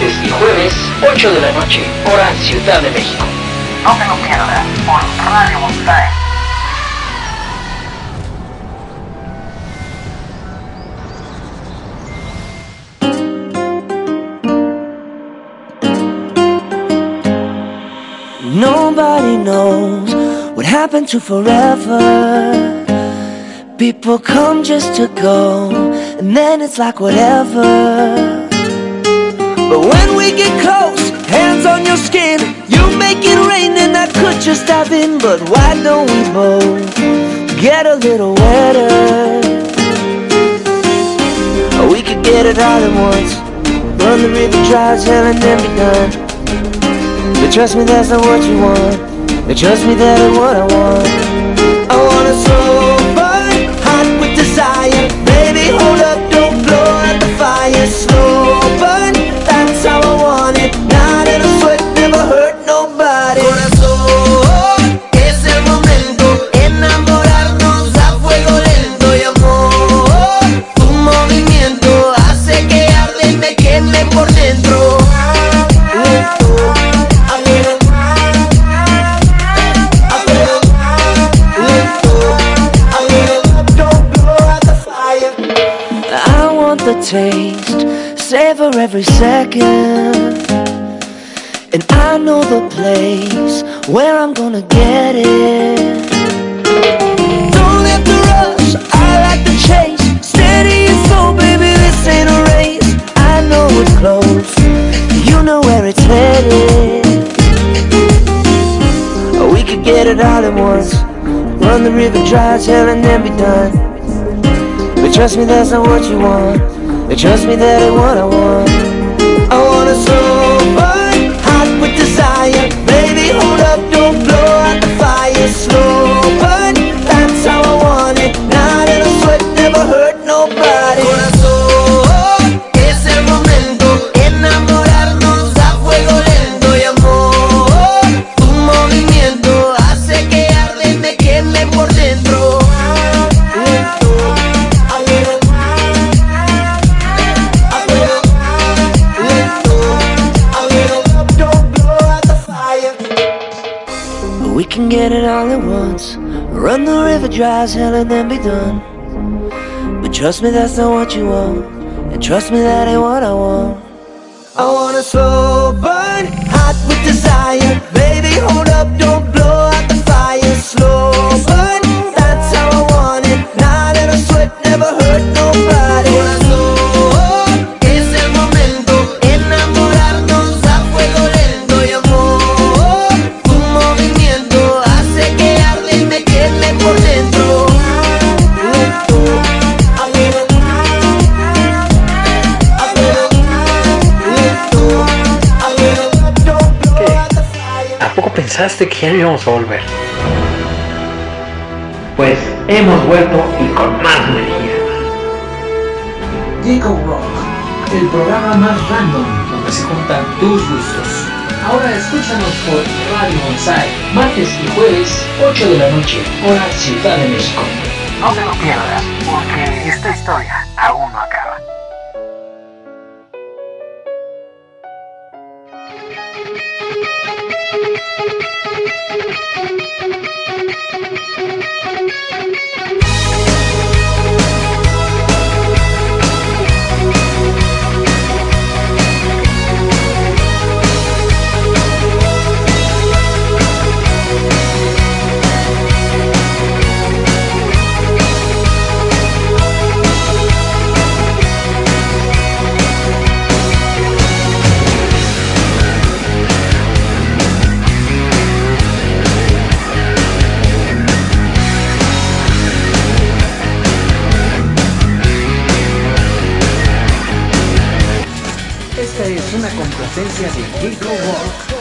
martes y jueves, 8 de la noche, hora Ciudad de México. No te lo pierdas ¿eh? por Radio Montaña. Nobody knows what happened to forever. People come just to go, and then it's like whatever. But when we get close, hands on your skin, you make it rain, and I could just dive in. But why don't we both get a little wetter? We could get it all at once. Run the river dry as hell and then be done. But trust me, that's not what you want. But trust me, that ain't what I want. I want a slow burn, hot with desire. Baby, hold up, taste, savor every second. And I know the place where I'm gonna get it. Don't have to rush, I like the chase. Steady and slow, baby, this ain't a race. I know it's close, you know where it's headed. We could get it all at once. Run the river dry as hell and then be done. But trust me, that's not what you want. But trust me, that ain't what I want. Get it all at once. Run the river dry as hell and then be done. But trust me, that's not what you want. And trust me, that ain't what I want. I want a slow pensaste que ya no íbamos a volver? Pues hemos vuelto y con más energía. Jacob Rock, el programa más random donde se juntan tus gustos. Ahora escúchanos por Radio Bonsai. Martes y jueves, 8 de la noche, hora Ciudad de México. No te lo pierdas, porque esta historia una complacencia de Jacob Rock.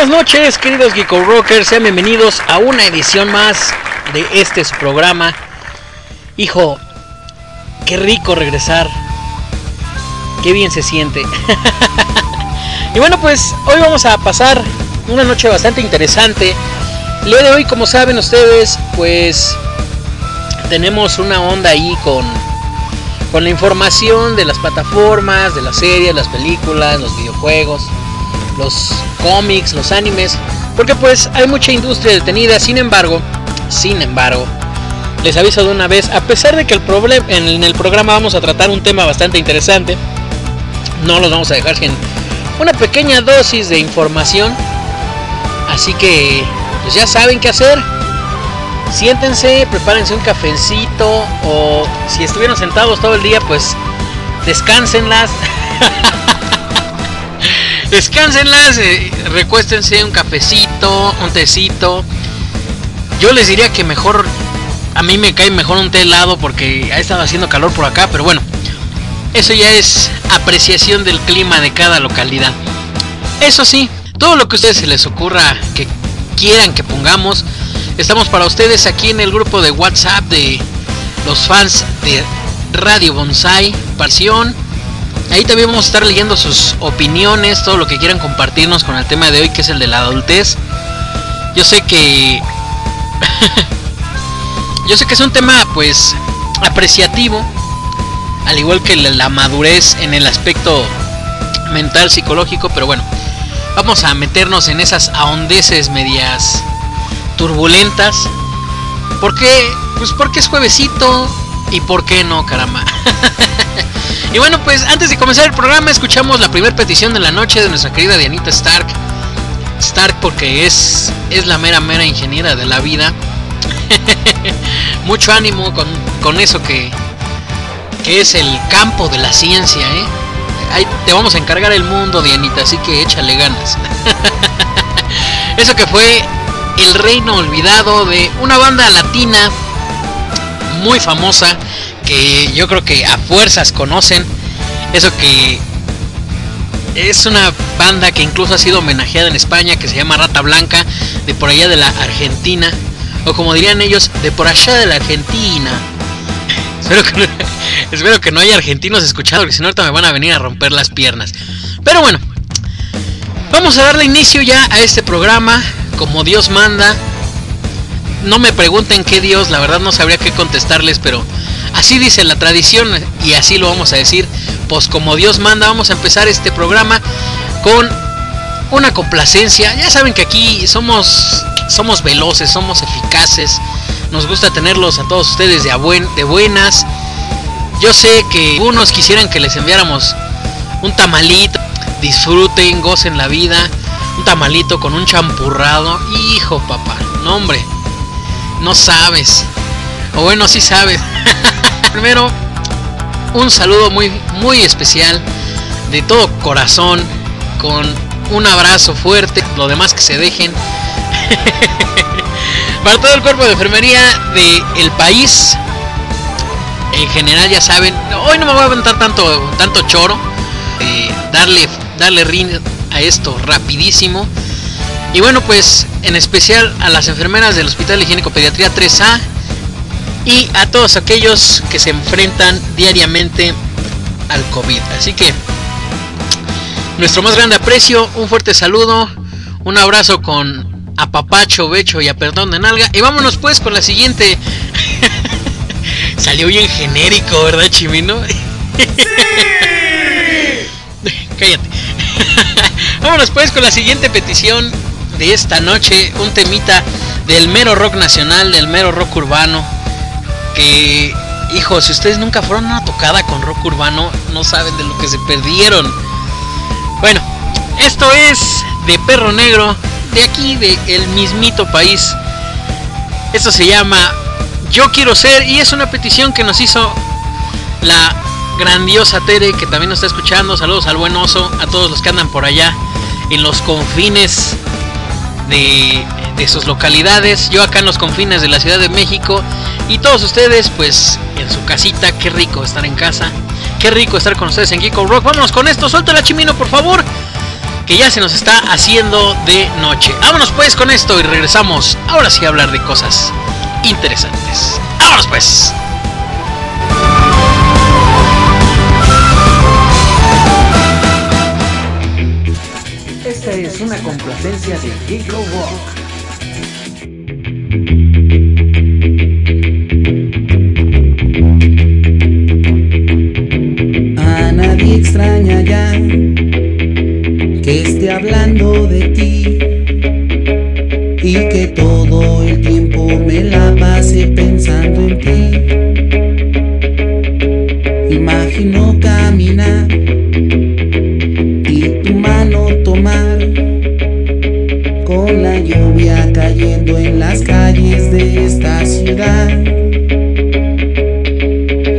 Buenas noches, queridos Geeko Rockers. Sean bienvenidos a una edición más de este programa. Hijo, qué rico regresar. Qué bien se siente. y bueno, pues hoy vamos a pasar una noche bastante interesante. El día de hoy, como saben ustedes, pues tenemos una onda ahí con, con la información de las plataformas, de las series, las películas, los videojuegos los cómics, los animes, porque pues hay mucha industria detenida, sin embargo, sin embargo, les aviso de una vez, a pesar de que el problem en el programa vamos a tratar un tema bastante interesante, no los vamos a dejar sin una pequeña dosis de información, así que pues ya saben qué hacer. Siéntense, prepárense un cafecito o si estuvieron sentados todo el día, pues descánsenlas. Descánsenlas, eh, recuéstense un cafecito, un tecito. Yo les diría que mejor, a mí me cae mejor un té helado porque ha estado haciendo calor por acá, pero bueno, eso ya es apreciación del clima de cada localidad. Eso sí, todo lo que a ustedes se les ocurra que quieran que pongamos, Estamos para ustedes aquí en el grupo de WhatsApp de los fans de Radio Bonsai Pasión. Ahí también vamos a estar leyendo sus opiniones, todo lo que quieran compartirnos con el tema de hoy, que es el de la adultez. Yo sé que. Yo sé que es un tema, pues, apreciativo, al igual que la madurez en el aspecto mental, psicológico, pero bueno, vamos a meternos en esas ahondeces medias turbulentas. ¿Por qué? Pues porque es juevesito y por qué no, caramba. y bueno, pues antes de comenzar el programa escuchamos la primera petición de la noche de nuestra querida Dianita Stark. Stark porque es, es la mera mera ingeniera de la vida. Mucho ánimo con, con eso que, que es el campo de la ciencia, ¿eh? Ahí te vamos a encargar el mundo, Dianita, así que échale ganas. Eso que fue El Reino Olvidado de una banda latina muy famosa que yo creo que a fuerzas conocen. Eso que es una banda que incluso ha sido homenajeada en España que se llama Rata Blanca, de por allá de la Argentina. O como dirían ellos, de por allá de la Argentina. Espero que, no, que haya argentinos escuchando, porque si no ahorita me van a venir a romper las piernas. Pero bueno, vamos a darle inicio ya a este programa, como Dios manda. No me pregunten qué Dios, la verdad no sabría qué contestarles, pero así dice la tradición y así lo vamos a decir. Pues como Dios manda, vamos a empezar este programa con una complacencia. Ya saben que aquí somos somos veloces, somos eficaces nos gusta tenerlos a todos ustedes de, buen, de buenas. Yo sé que algunos quisieran que les enviáramos un tamalito. Disfruten, gocen la vida. Un tamalito con un champurrado. Hijo, papá. No, hombre. No sabes. O bueno, sí sabes. Primero, un saludo muy, muy especial. De todo corazón. Con un abrazo fuerte. Lo demás que se dejen. Para todo el cuerpo de enfermería del país, en general ya saben, hoy no me voy a aventar tanto, tanto choro, eh, darle, darle ring a esto rapidísimo. Y bueno, pues en especial a las enfermeras del Hospital Higiénico Pediatría 3A y a todos aquellos que se enfrentan diariamente al COVID. Así que nuestro más grande aprecio, un fuerte saludo, un abrazo con a papacho, becho y a perdón de nalga. Y vámonos pues con la siguiente. Salió bien genérico, ¿verdad, Chimino? Cállate. vámonos pues con la siguiente petición de esta noche. Un temita del mero rock nacional, del mero rock urbano. Hijo, si ustedes nunca fueron a una tocada con rock urbano, no saben de lo que se perdieron. Bueno, esto es de Perro Negro de aquí, de el mismito país. Esto se llama Yo quiero ser y es una petición que nos hizo la grandiosa Tere que también nos está escuchando. Saludos al buen oso, a todos los que andan por allá en los confines de, de sus localidades. Yo acá en los confines de la Ciudad de México y todos ustedes pues en su casita. Qué rico estar en casa. Qué rico estar con ustedes en Geeko Rock. Vámonos con esto. Suelta la chimino, por favor que ya se nos está haciendo de noche. Vámonos pues con esto y regresamos ahora sí a hablar de cosas interesantes. Vámonos pues. Esta es una complacencia de Geeko Rock. A nadie extraña ya que esté hablando de ti y que todo el tiempo me la pase pensando en ti. Imagino caminar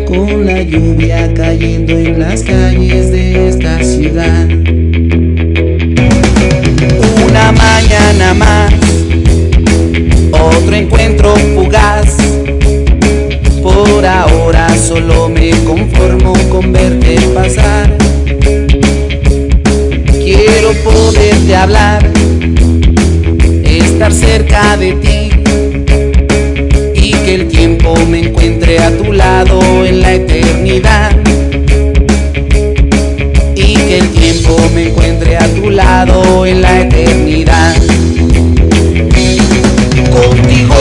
Con la lluvia cayendo en las calles de esta ciudad una mañana más, otro encuentro fugaz. Por ahora solo me conformo con verte pasar. Quiero poderte hablar, estar cerca de ti, tiempo me encuentre a tu lado en la eternidad. Y que el tiempo me encuentre a tu lado en la eternidad. Contigo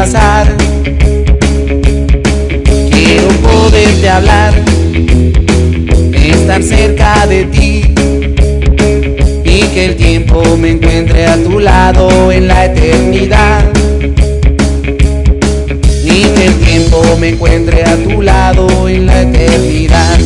pasar. Quiero poderte hablar, estar cerca de ti y que el tiempo me encuentre a tu lado en la eternidad y que el tiempo me encuentre a tu lado en la eternidad.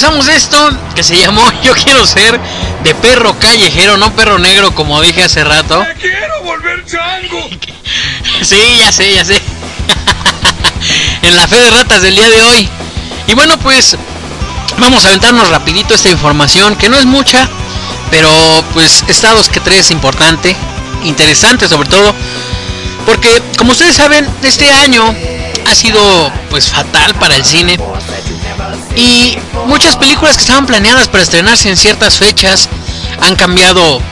Revisamos esto que se llamó Yo quiero ser de perro callejero, no perro negro como dije hace rato. quiero volver chango! Sí, ya sé, ya sé. en la fe de ratas del día de hoy. Y bueno, pues vamos a aventarnos rapidito esta información, que no es mucha, pero pues estados que tres importante, interesante sobre todo, porque como ustedes saben, este año ha sido pues fatal para el cine. Y muchas películas que estaban planeadas para estrenarse en ciertas fechas han cambiado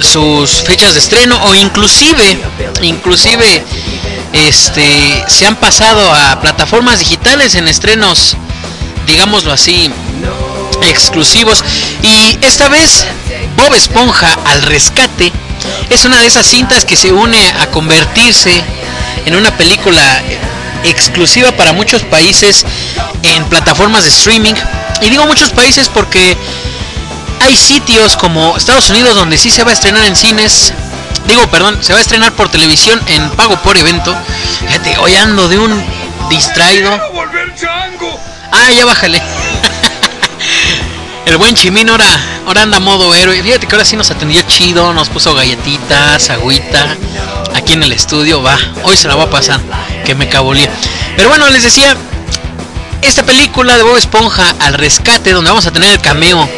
sus fechas de estreno o inclusive inclusive este se han pasado a plataformas digitales en estrenos digámoslo así exclusivos. Y esta vez Bob Esponja al rescate es una de esas cintas que se une a convertirse en una película exclusiva para muchos países en plataformas de streaming y digo muchos países porque hay sitios como Estados Unidos donde sí se va a estrenar en cines. Digo, perdón, se va a estrenar por televisión en pago por evento. Fíjate, hoy ando de un distraído. Ah, ya bájale. El buen Chimín ahora, ahora anda modo héroe. Fíjate que ahora sí nos atendió chido, nos puso galletitas, agüita, aquí en el estudio, va, hoy se la va a pasar, que me cabulé. Pero bueno, les decía, esta película de Bob Esponja al rescate, donde vamos a tener el cameo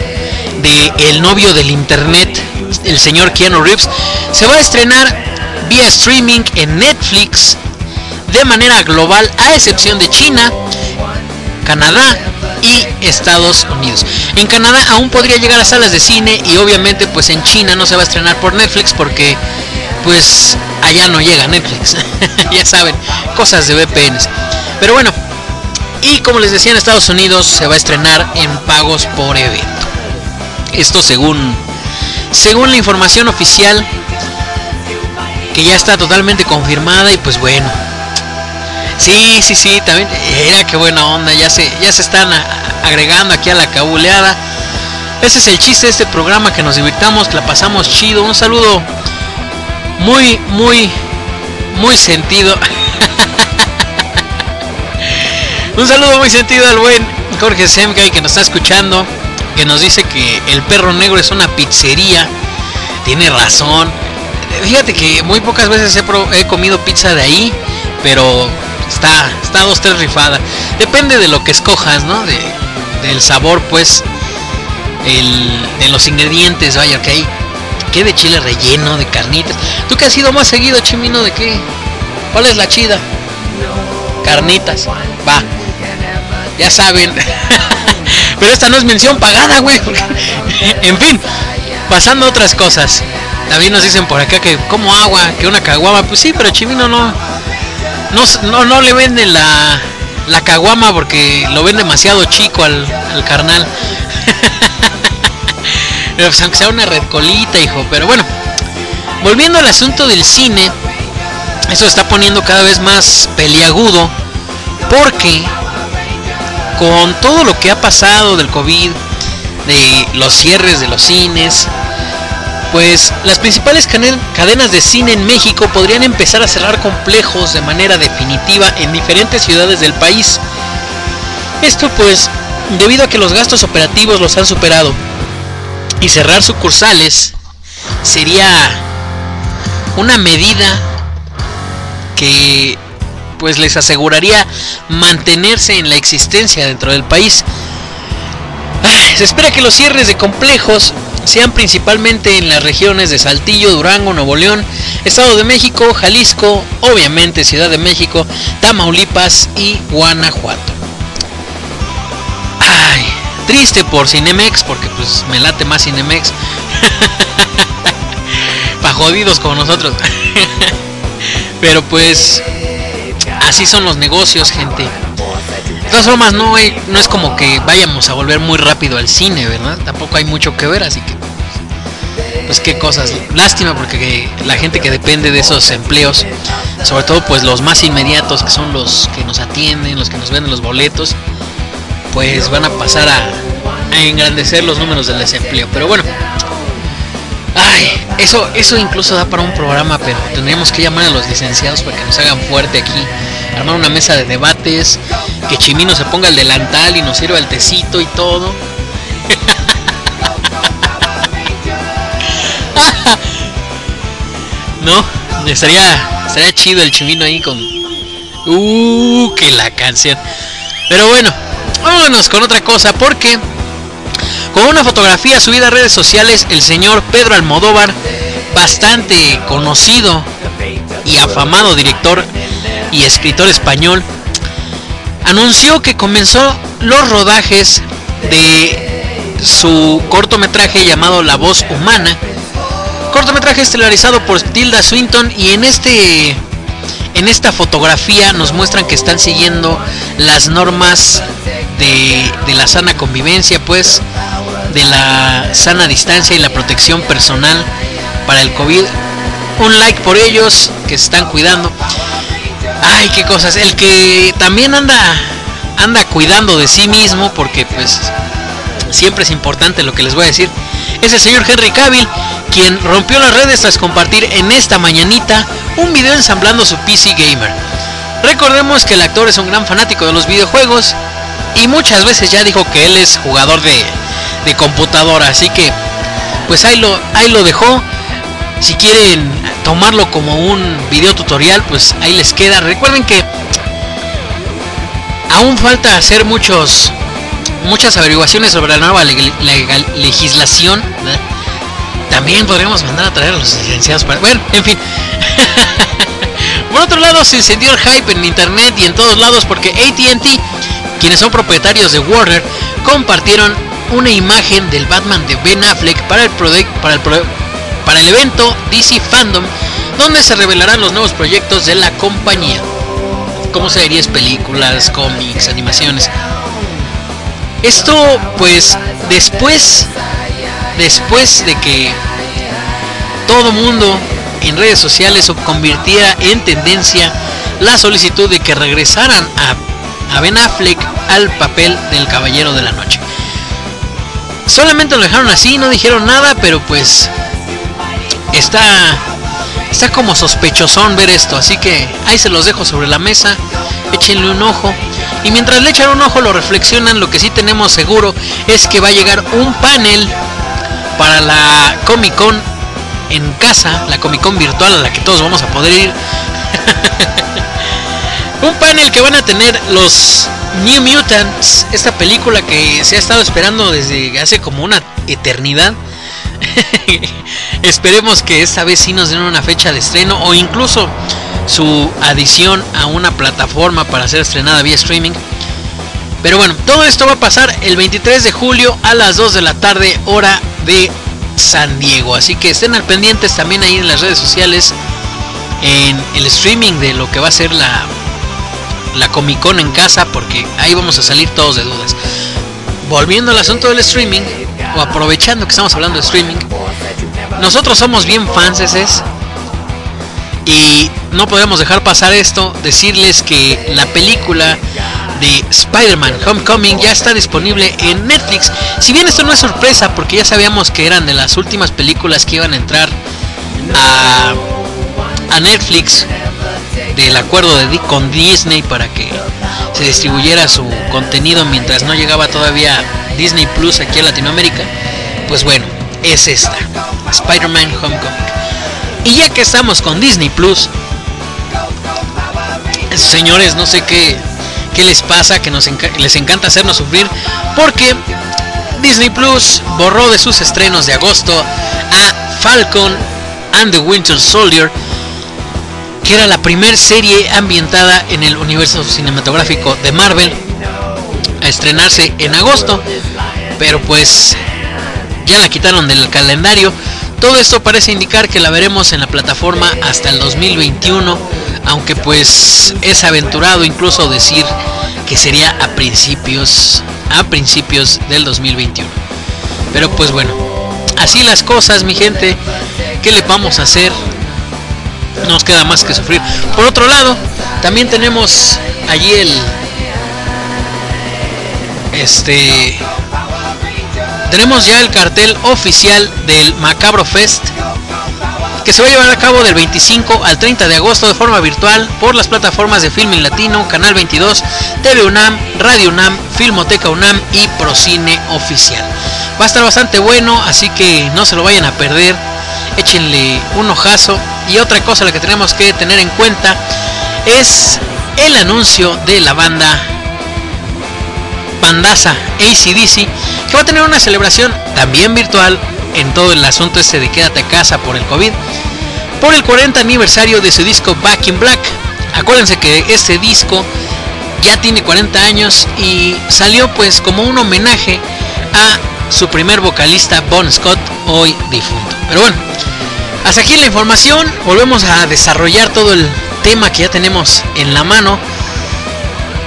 de el novio del internet, el señor Keanu Reeves, se va a estrenar vía streaming en Netflix de manera global, a excepción de China, Canadá y Estados Unidos. En Canadá aún podría llegar a salas de cine y obviamente pues en China no se va a estrenar por Netflix porque pues allá no llega Netflix. ya saben, cosas de VPNs. Pero bueno, y como les decía en Estados Unidos se va a estrenar en pagos por evento. Esto según según la información oficial que ya está totalmente confirmada y pues bueno. Sí, sí, sí, también era que buena onda, ya se ya se están agregando aquí a la cabuleada. Ese es el chiste de este programa que nos divirtamos, la pasamos chido. Un saludo muy muy muy sentido. Un saludo muy sentido al buen Jorge Semkay que nos está escuchando, que nos dice que el perro negro es una pizzería. Tiene razón. Fíjate que muy pocas veces he, comido pizza de ahí, pero está, está dos, tres rifada. Depende de lo que escojas, ¿no? De, del sabor, pues, el, de los ingredientes, vaya, que hay. ¿Qué de chile relleno, de carnitas? ¿Tú qué has sido más seguido, Chimino? ¿De qué? ¿Cuál es la chida? Carnitas. Va ya saben. Pero esta no es mención pagada, güey. en fin, pasando a otras cosas. También nos dicen por acá que como agua, que una caguama. Pues sí, pero Chimino no. No, no, le vende la, la caguama porque lo ven demasiado chico al, al carnal. pero pues aunque sea una red colita, hijo. Pero bueno, volviendo al asunto del cine, eso está poniendo cada vez más peliagudo. Porque con todo lo que ha pasado del COVID, de los cierres de los cines, pues las principales cadenas de cine en México podrían empezar a cerrar complejos de manera definitiva en diferentes ciudades del país. Esto pues debido a que los gastos operativos los han superado y cerrar sucursales sería una medida que pues les aseguraría mantenerse en la existencia dentro del país. Se espera que los cierres de complejos sean principalmente en las regiones de Saltillo, Durango, Nuevo León, Estado de México, Jalisco, obviamente Ciudad de México, Tamaulipas y Guanajuato. Triste por Cinemex, porque pues me late más Cinemex. Pa' jodidos como nosotros. Pero pues así son los negocios, gente. De todas formas, no, no es como que vayamos a volver muy rápido al cine, ¿verdad? Tampoco hay mucho que ver, así que. Pues qué cosas. Lástima porque la gente que depende de esos empleos, sobre todo pues los más inmediatos, que son los que nos atienden, los que nos venden los boletos, pues van a pasar a, a engrandecer los números del desempleo. Pero bueno, Ay, eso, eso incluso da para un programa, pero tendríamos que llamar a los licenciados para que nos hagan fuerte aquí. Armar una mesa de debates, que Chimino se ponga el delantal y nos sirva el tecito y todo. no, estaría, estaría chido el Chimino ahí con... Uh, que la canción. Pero bueno, vámonos con otra cosa, porque con una fotografía subida a redes sociales, el señor Pedro Almodóvar, bastante conocido y afamado director y escritor español, anunció que comenzó los rodajes de su cortometraje llamado La voz humana. Cortometraje estelarizado por Tilda Swinton y en este en esta fotografía nos muestran que están siguiendo las normas de, de la sana convivencia, pues de la sana distancia y la protección personal para el COVID. Un like por ellos que se están cuidando. Ay, qué cosas. El que también anda anda cuidando de sí mismo porque pues siempre es importante lo que les voy a decir. Es el señor Henry Cavill quien rompió las redes tras compartir en esta mañanita un video ensamblando su PC gamer. Recordemos que el actor es un gran fanático de los videojuegos y muchas veces ya dijo que él es jugador de de computadora. Así que, pues ahí lo, ahí lo dejó. Si quieren tomarlo como un video tutorial, pues ahí les queda. Recuerden que aún falta hacer muchos muchas averiguaciones sobre la nueva legislación. También podríamos mandar a traer a los licenciados para. Bueno, en fin. Por otro lado, se encendió el hype en internet y en todos lados porque ATT, quienes son propietarios de Warner, compartieron una imagen del Batman de Ben Affleck para el, para el, para el evento DC Fandom, donde se revelarán los nuevos proyectos de la compañía, como series, películas, cómics, animaciones. Esto, pues, después, después de que todo mundo en redes sociales convirtiera en tendencia la solicitud de que regresaran a, a Ben Affleck al papel del Caballero de la Noche. Solamente lo dejaron así, no dijeron nada, pero pues está está como sospechosón ver esto, así que ahí se los dejo sobre la mesa, échenle un ojo. Y mientras le echan un ojo lo reflexionan, lo que sí tenemos seguro es que va a llegar un panel para la Comic Con en casa, la Comic Con virtual a la que todos vamos a poder ir. un panel que van a tener los New Mutants, esta película que se ha estado esperando desde hace como una eternidad. Esperemos que esta vez sí nos den una fecha de estreno o incluso su adición a una plataforma para ser estrenada vía streaming. Pero bueno, todo esto va a pasar el 23 de julio a las 2 de la tarde, hora de San Diego. Así que estén al pendientes también ahí en las redes sociales, en el streaming de lo que va a ser la, la Comic Con en casa, porque ahí vamos a salir todos de dudas. Volviendo al asunto del streaming, o aprovechando que estamos hablando de streaming, nosotros somos bien fans de ese y no podemos dejar pasar esto, decirles que la película de Spider-Man Homecoming ya está disponible en Netflix. Si bien esto no es sorpresa, porque ya sabíamos que eran de las últimas películas que iban a entrar a, a Netflix del acuerdo de, con Disney para que se distribuyera su contenido mientras no llegaba todavía Disney Plus aquí a Latinoamérica. Pues bueno, es esta, Spider-Man Homecoming. Y ya que estamos con Disney Plus, señores, no sé qué, qué les pasa, que nos les encanta hacernos sufrir, porque Disney Plus borró de sus estrenos de agosto a Falcon and the Winter Soldier, que era la primera serie ambientada en el universo cinematográfico de Marvel, a estrenarse en agosto, pero pues ya la quitaron del calendario. Todo esto parece indicar que la veremos en la plataforma hasta el 2021, aunque pues es aventurado incluso decir que sería a principios a principios del 2021. Pero pues bueno, así las cosas, mi gente, ¿qué le vamos a hacer? Nos queda más que sufrir. Por otro lado, también tenemos allí el este tenemos ya el cartel oficial del Macabro Fest que se va a llevar a cabo del 25 al 30 de agosto de forma virtual por las plataformas de Filming Latino, Canal 22, TV UNAM, Radio UNAM, Filmoteca UNAM y Procine Oficial. Va a estar bastante bueno, así que no se lo vayan a perder. Échenle un ojazo. Y otra cosa la que tenemos que tener en cuenta es el anuncio de la banda bandaza ACDC que va a tener una celebración también virtual en todo el asunto este de quédate a casa por el COVID por el 40 aniversario de su disco Back in Black. Acuérdense que este disco ya tiene 40 años y salió pues como un homenaje a su primer vocalista Bon Scott, hoy difunto. Pero bueno, hasta aquí la información, volvemos a desarrollar todo el tema que ya tenemos en la mano.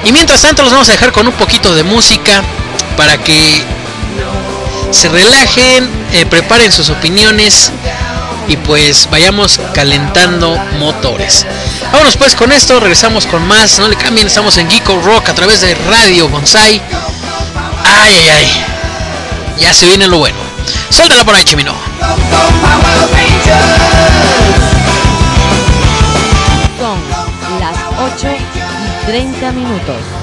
Y mientras tanto los vamos a dejar con un poquito de música para que se relajen, eh, preparen sus opiniones y pues vayamos calentando motores. Vámonos pues con esto, regresamos con más, no le cambien, estamos en Geeko Rock a través de Radio Bonsai. Ay, ay, ay, ya se viene lo bueno. Suéltala por ahí, Chimino. 30 minutos.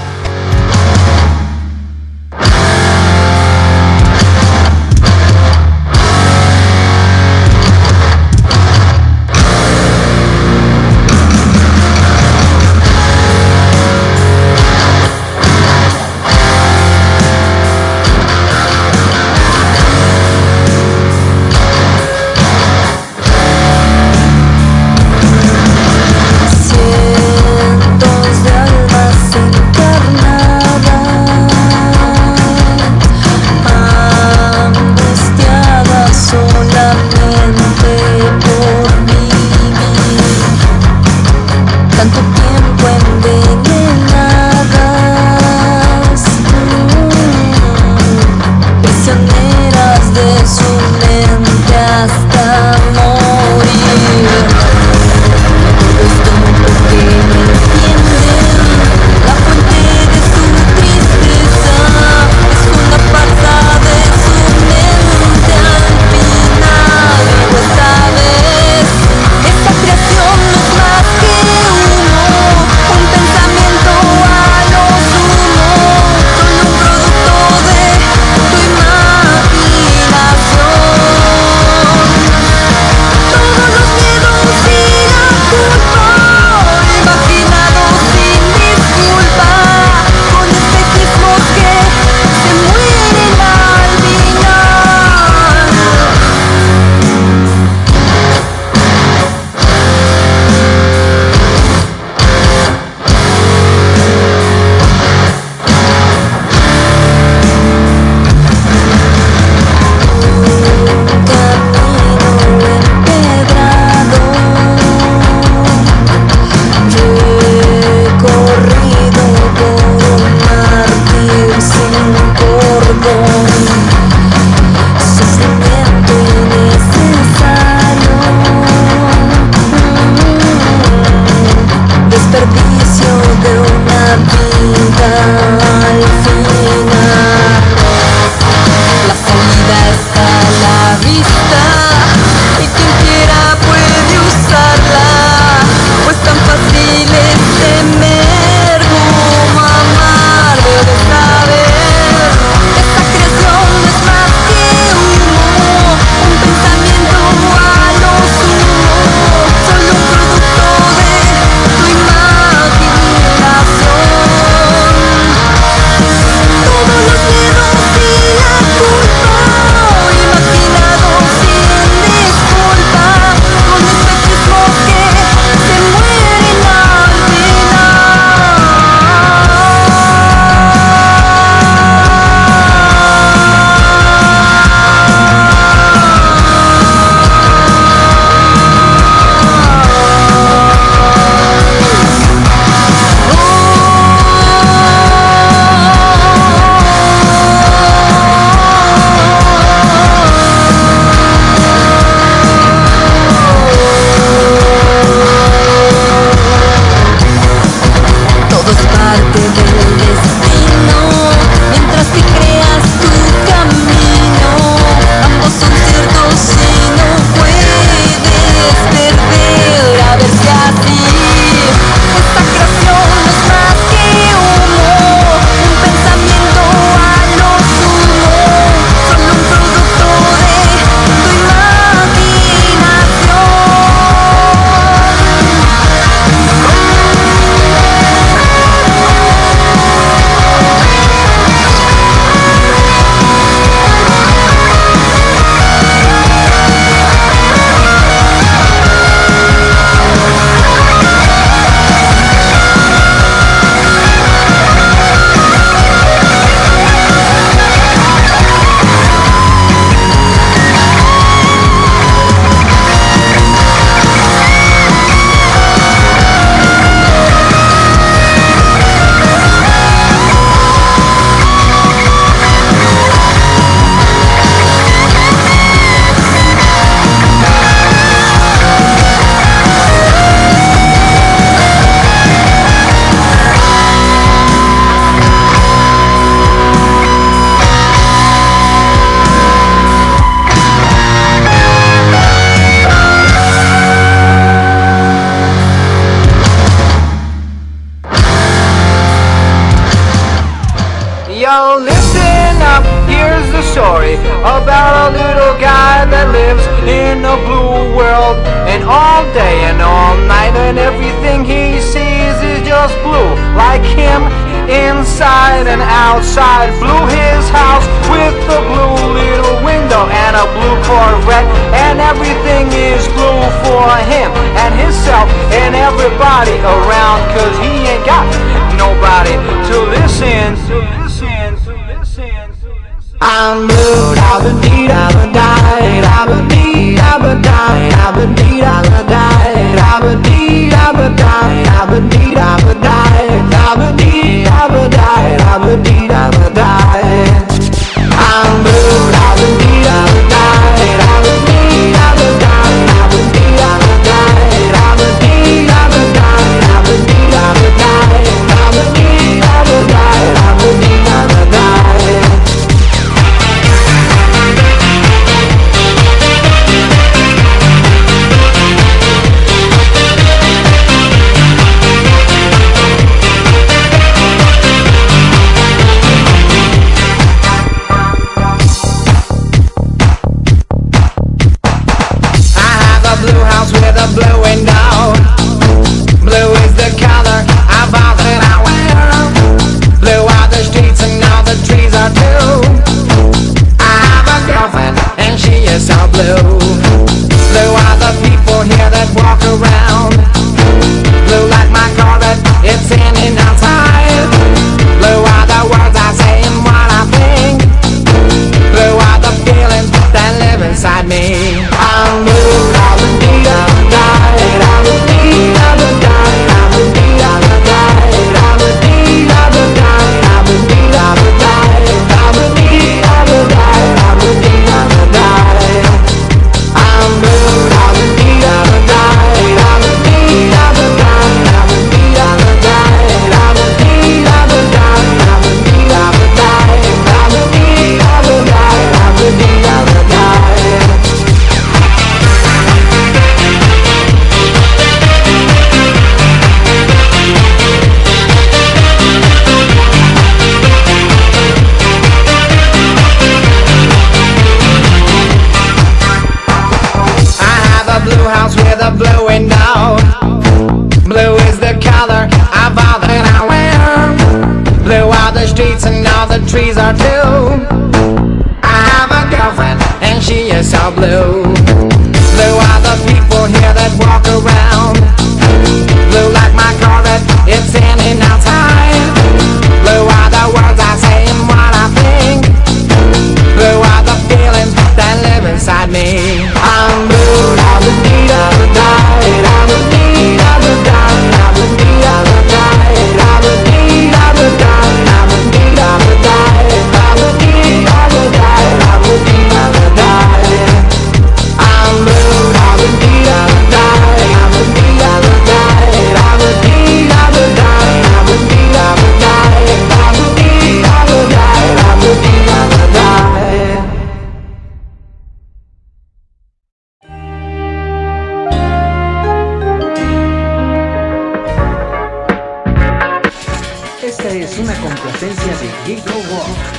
Es una complacencia de Giggle Rock.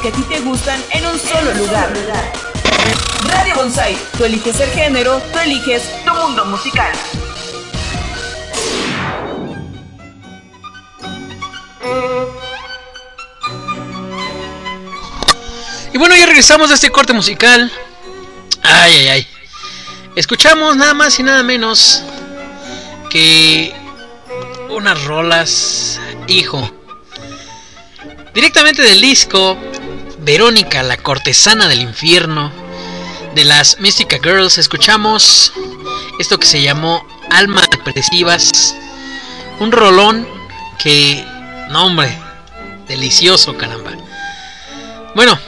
Que a ti te gustan en un solo lugar. Radio Bonsai, tú eliges el género, tú eliges tu mundo musical. Y bueno, ya regresamos de este corte musical. Ay, ay, ay. Escuchamos nada más y nada menos que unas rolas, hijo. Directamente del disco Verónica, la cortesana del infierno, de las Mystica Girls, escuchamos esto que se llamó Almas Depresivas. Un rolón que, no hombre, delicioso, caramba. Bueno,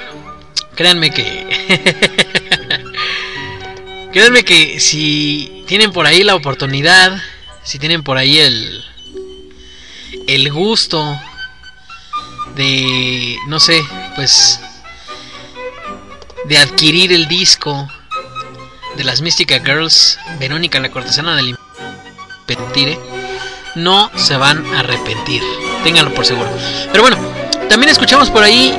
créanme que... créanme que si tienen por ahí la oportunidad, si tienen por ahí el... El gusto de, no sé, pues de adquirir el disco de las Mystica Girls, Verónica la cortesana del Impetire, no se van a arrepentir, ténganlo por seguro. Pero bueno, también escuchamos por ahí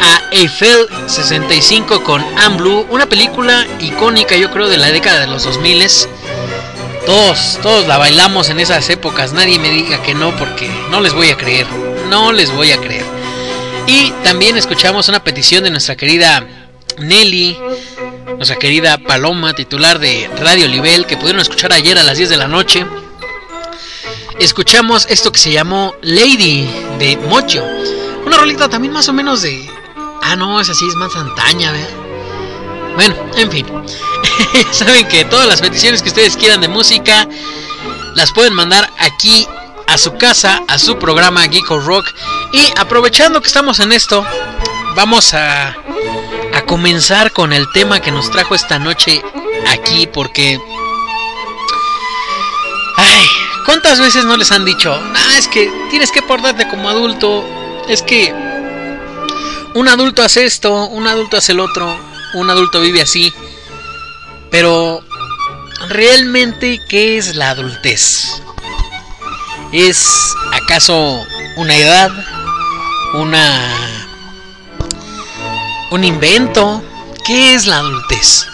a Eiffel 65 con Anne Blue, una película icónica yo creo de la década de los 2000 todos, todos la bailamos en esas épocas, nadie me diga que no porque no les voy a creer, no les voy a creer. Y también escuchamos una petición de nuestra querida Nelly, nuestra querida Paloma, titular de Radio Libel, que pudieron escuchar ayer a las 10 de la noche. Escuchamos esto que se llamó Lady de Mocho. Una rolita también más o menos de... Ah, no, esa sí es más antaña, ¿verdad? Bueno, en fin. Saben que todas las peticiones que ustedes quieran de música las pueden mandar aquí a su casa, a su programa Geeko Rock. Y aprovechando que estamos en esto, vamos a, comenzar con el tema que nos trajo esta noche aquí porque... Ay, ¿cuántas veces no les han dicho? Ah, es que tienes que portarte como adulto. Es que un adulto hace esto, un adulto hace el otro, un adulto vive así. Pero, ¿realmente qué es la adultez? ¿Es acaso una edad? ¿Una... un invento? ¿Qué es la adultez?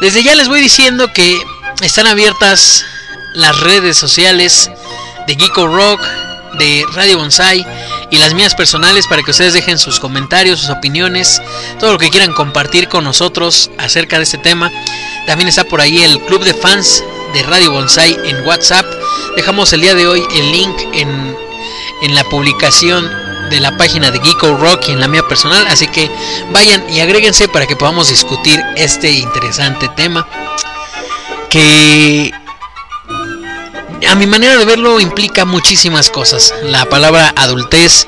Desde ya les voy diciendo que están abiertas las redes sociales de Geeko Rock, de Radio Bonsai y las mías personales para que ustedes dejen sus comentarios, sus opiniones, todo lo que quieran compartir con nosotros acerca de este tema. También está por ahí el club de fans de Radio Bonsai en WhatsApp. Dejamos el día de hoy el link en, en la publicación de la página de Geeko Rock y en la mía personal. Así que vayan y agréguense para que podamos discutir este interesante tema. Que a mi manera de verlo implica muchísimas cosas. La palabra adultez,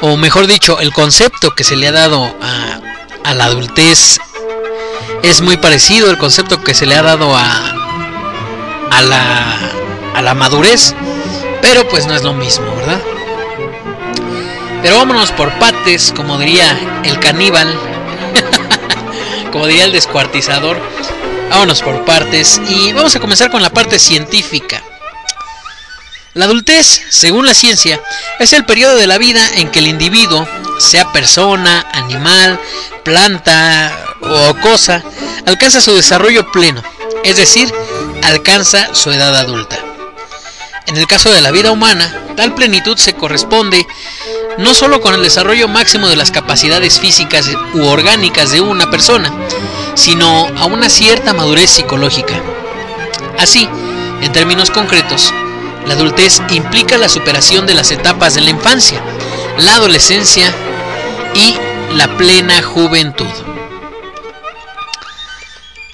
o mejor dicho, el concepto que se le ha dado a, a la adultez es muy parecido al concepto que se le ha dado a, a, la, a la madurez, pero pues no es lo mismo, ¿verdad? Pero vámonos por pates, como diría el caníbal, como diría el descuartizador. Vámonos por partes y vamos a comenzar con la parte científica. La adultez, según la ciencia, es el periodo de la vida en que el individuo, sea persona, animal, planta o cosa, alcanza su desarrollo pleno, es decir, alcanza su edad adulta. En el caso de la vida humana, tal plenitud se corresponde no solo con el desarrollo máximo de las capacidades físicas u orgánicas de una persona, sino a una cierta madurez psicológica. Así, en términos concretos, la adultez implica la superación de las etapas de la infancia, la adolescencia y la plena juventud.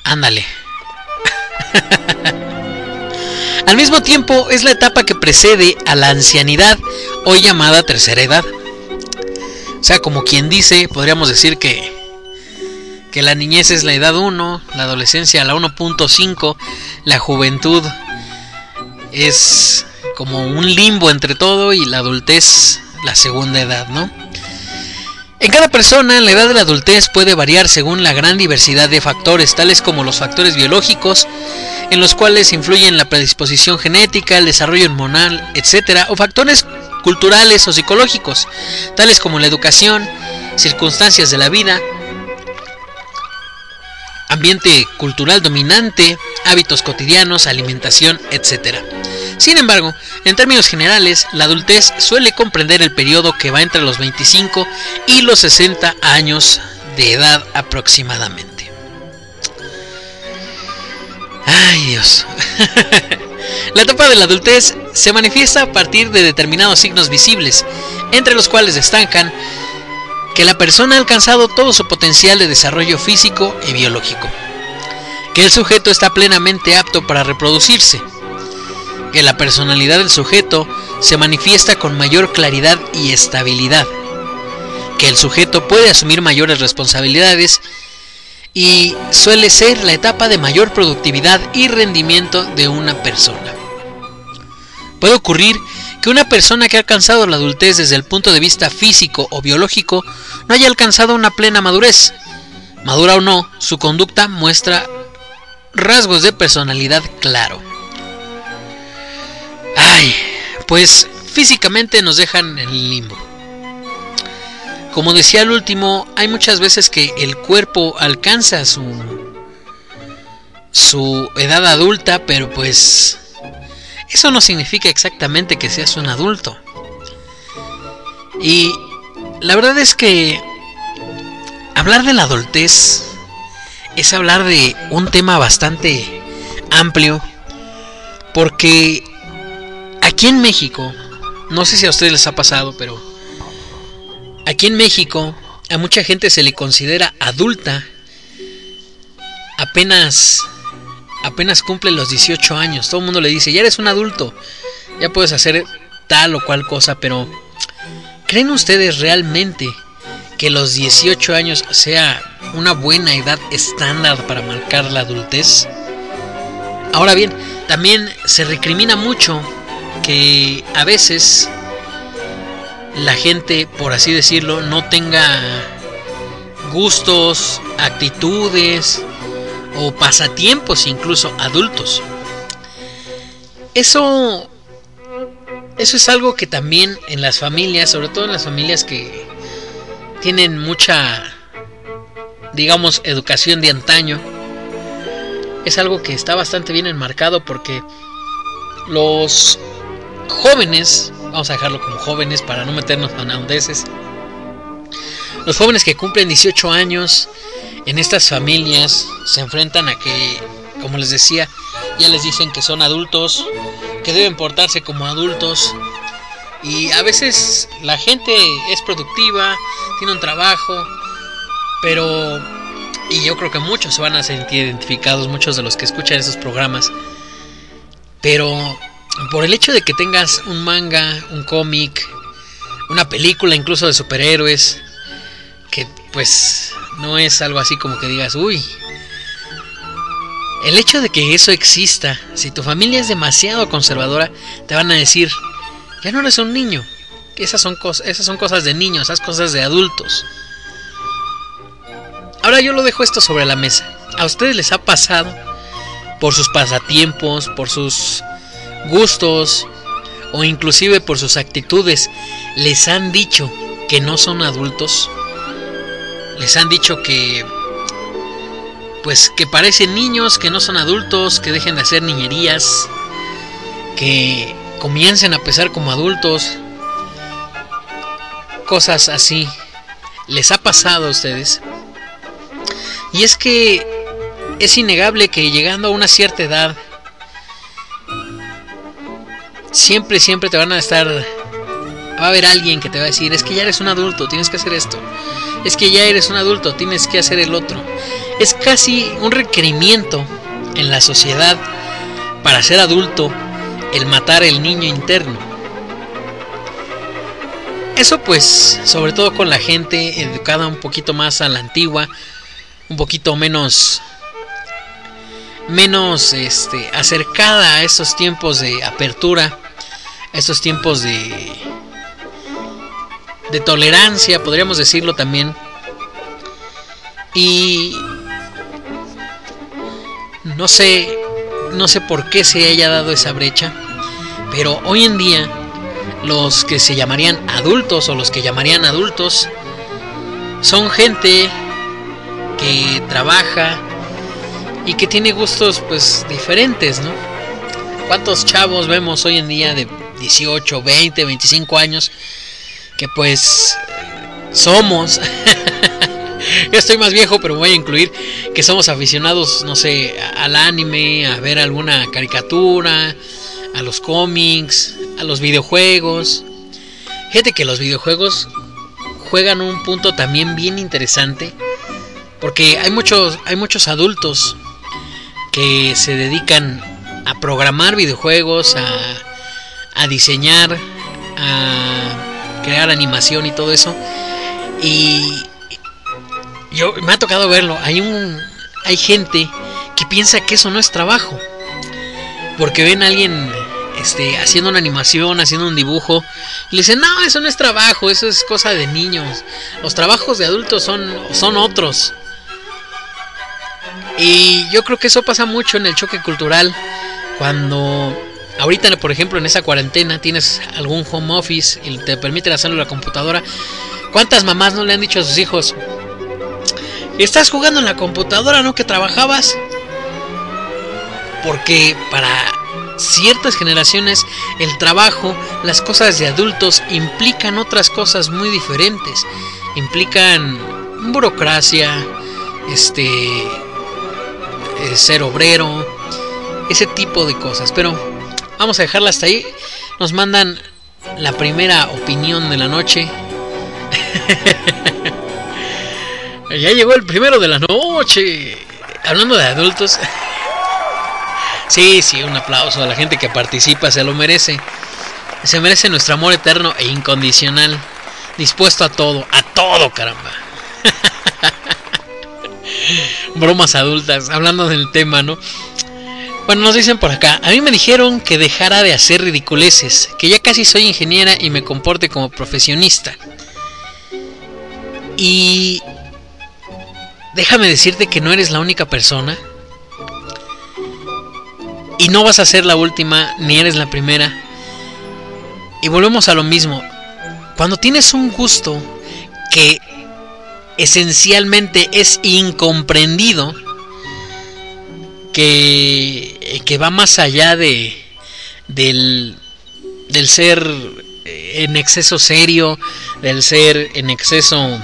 Ándale. Al mismo tiempo es la etapa que precede a la ancianidad, hoy llamada tercera edad. O sea, como quien dice, podríamos decir que, que la niñez es la edad 1, la adolescencia la 1.5, la juventud es como un limbo entre todo y la adultez la segunda edad, ¿no? En cada persona, la edad de la adultez puede variar según la gran diversidad de factores, tales como los factores biológicos, en los cuales influyen la predisposición genética, el desarrollo hormonal, etc., o factores culturales o psicológicos, tales como la educación, circunstancias de la vida, ambiente cultural dominante, hábitos cotidianos, alimentación, etc. Sin embargo, en términos generales, la adultez suele comprender el periodo que va entre los 25 y los 60 años de edad aproximadamente. Ay Dios. la etapa de la adultez se manifiesta a partir de determinados signos visibles, entre los cuales destacan que la persona ha alcanzado todo su potencial de desarrollo físico y biológico, que el sujeto está plenamente apto para reproducirse, que la personalidad del sujeto se manifiesta con mayor claridad y estabilidad, que el sujeto puede asumir mayores responsabilidades y suele ser la etapa de mayor productividad y rendimiento de una persona. Puede ocurrir que una persona que ha alcanzado la adultez desde el punto de vista físico o biológico no haya alcanzado una plena madurez. Madura o no, su conducta muestra rasgos de personalidad claro. Ay, pues físicamente nos dejan en el limbo. Como decía el último, hay muchas veces que el cuerpo alcanza su su edad adulta, pero pues eso no significa exactamente que seas un adulto. Y la verdad es que hablar de la adultez es hablar de un tema bastante amplio porque aquí en México, no sé si a ustedes les ha pasado, pero aquí en México a mucha gente se le considera adulta apenas apenas cumple los 18 años. Todo el mundo le dice, ya eres un adulto, ya puedes hacer tal o cual cosa, pero ¿creen ustedes realmente que los 18 años sea una buena edad estándar para marcar la adultez? Ahora bien, también se recrimina mucho que a veces la gente, por así decirlo, no tenga gustos, actitudes, o pasatiempos incluso adultos. Eso eso es algo que también en las familias, sobre todo en las familias que tienen mucha digamos educación de antaño, es algo que está bastante bien enmarcado porque los jóvenes, vamos a dejarlo como jóvenes para no meternos en andeses, los jóvenes que cumplen 18 años en estas familias se enfrentan a que, como les decía, ya les dicen que son adultos, que deben portarse como adultos. Y a veces la gente es productiva, tiene un trabajo, pero... Y yo creo que muchos se van a sentir identificados, muchos de los que escuchan esos programas. Pero por el hecho de que tengas un manga, un cómic, una película incluso de superhéroes, que pues no es algo así como que digas, uy. El hecho de que eso exista, si tu familia es demasiado conservadora, te van a decir, ya no eres un niño. Esas son, cosas, esas son cosas de niños, esas cosas de adultos. Ahora yo lo dejo esto sobre la mesa. ¿A ustedes les ha pasado por sus pasatiempos, por sus gustos o inclusive por sus actitudes, les han dicho que no son adultos? les han dicho que pues que parecen niños, que no son adultos, que dejen de hacer niñerías, que comiencen a pesar como adultos, cosas así. ¿Les ha pasado a ustedes? Y es que es innegable que llegando a una cierta edad, siempre, siempre te van a estar... Va a haber alguien que te va a decir, es que ya eres un adulto, tienes que hacer esto. Es que ya eres un adulto, tienes que hacer el otro. Es casi un requerimiento en la sociedad para ser adulto el matar el niño interno. Eso pues, sobre todo con la gente educada un poquito más a la antigua, un poquito menos menos este acercada a estos tiempos de apertura, estos tiempos de de tolerancia, podríamos decirlo también. Y no sé, no sé por qué se haya dado esa brecha, pero hoy en día los que se llamarían adultos o los que llamarían adultos son gente que trabaja y que tiene gustos pues diferentes, ¿no? ¿Cuántos chavos vemos hoy en día de 18, 20, 25 años que pues somos yo estoy más viejo, pero voy a incluir que somos aficionados, no sé, al anime, a ver alguna caricatura, a los cómics, a los videojuegos. Fíjate que los videojuegos juegan un punto también bien interesante, porque hay muchos, hay muchos adultos que se dedican a programar videojuegos, a, a diseñar, a crear animación y todo eso. Y yo me ha tocado verlo. Hay un hay gente que piensa que eso no es trabajo. Porque ven a alguien este, haciendo una animación, haciendo un dibujo, y le dicen, no, eso no es trabajo, eso es cosa de niños. Los trabajos de adultos son, son otros. Y yo creo que eso pasa mucho en el choque cultural. Cuando ahorita, por ejemplo, en esa cuarentena tienes algún home office y te permiten hacerlo en la computadora. ¿Cuántas mamás no le han dicho a sus hijos? Estás jugando en la computadora, ¿no? Que trabajabas. Porque para ciertas generaciones el trabajo, las cosas de adultos implican otras cosas muy diferentes. Implican burocracia, este eh, ser obrero, ese tipo de cosas. Pero vamos a dejarla hasta ahí. Nos mandan la primera opinión de la noche. Ya llegó el primero de la noche. Hablando de adultos. Sí, sí, un aplauso a la gente que participa, se lo merece. Se merece nuestro amor eterno e incondicional. Dispuesto a todo, a todo, caramba. Bromas adultas, hablando del tema, ¿no? Bueno, nos dicen por acá, a mí me dijeron que dejara de hacer ridiculeces, que ya casi soy ingeniera y me comporte como profesionista. Y déjame decirte que no eres la única persona. Y no vas a ser la última, ni eres la primera. Y volvemos a lo mismo. Cuando tienes un gusto que esencialmente es incomprendido, que, que va más allá de, del, del ser en exceso serio, del ser en exceso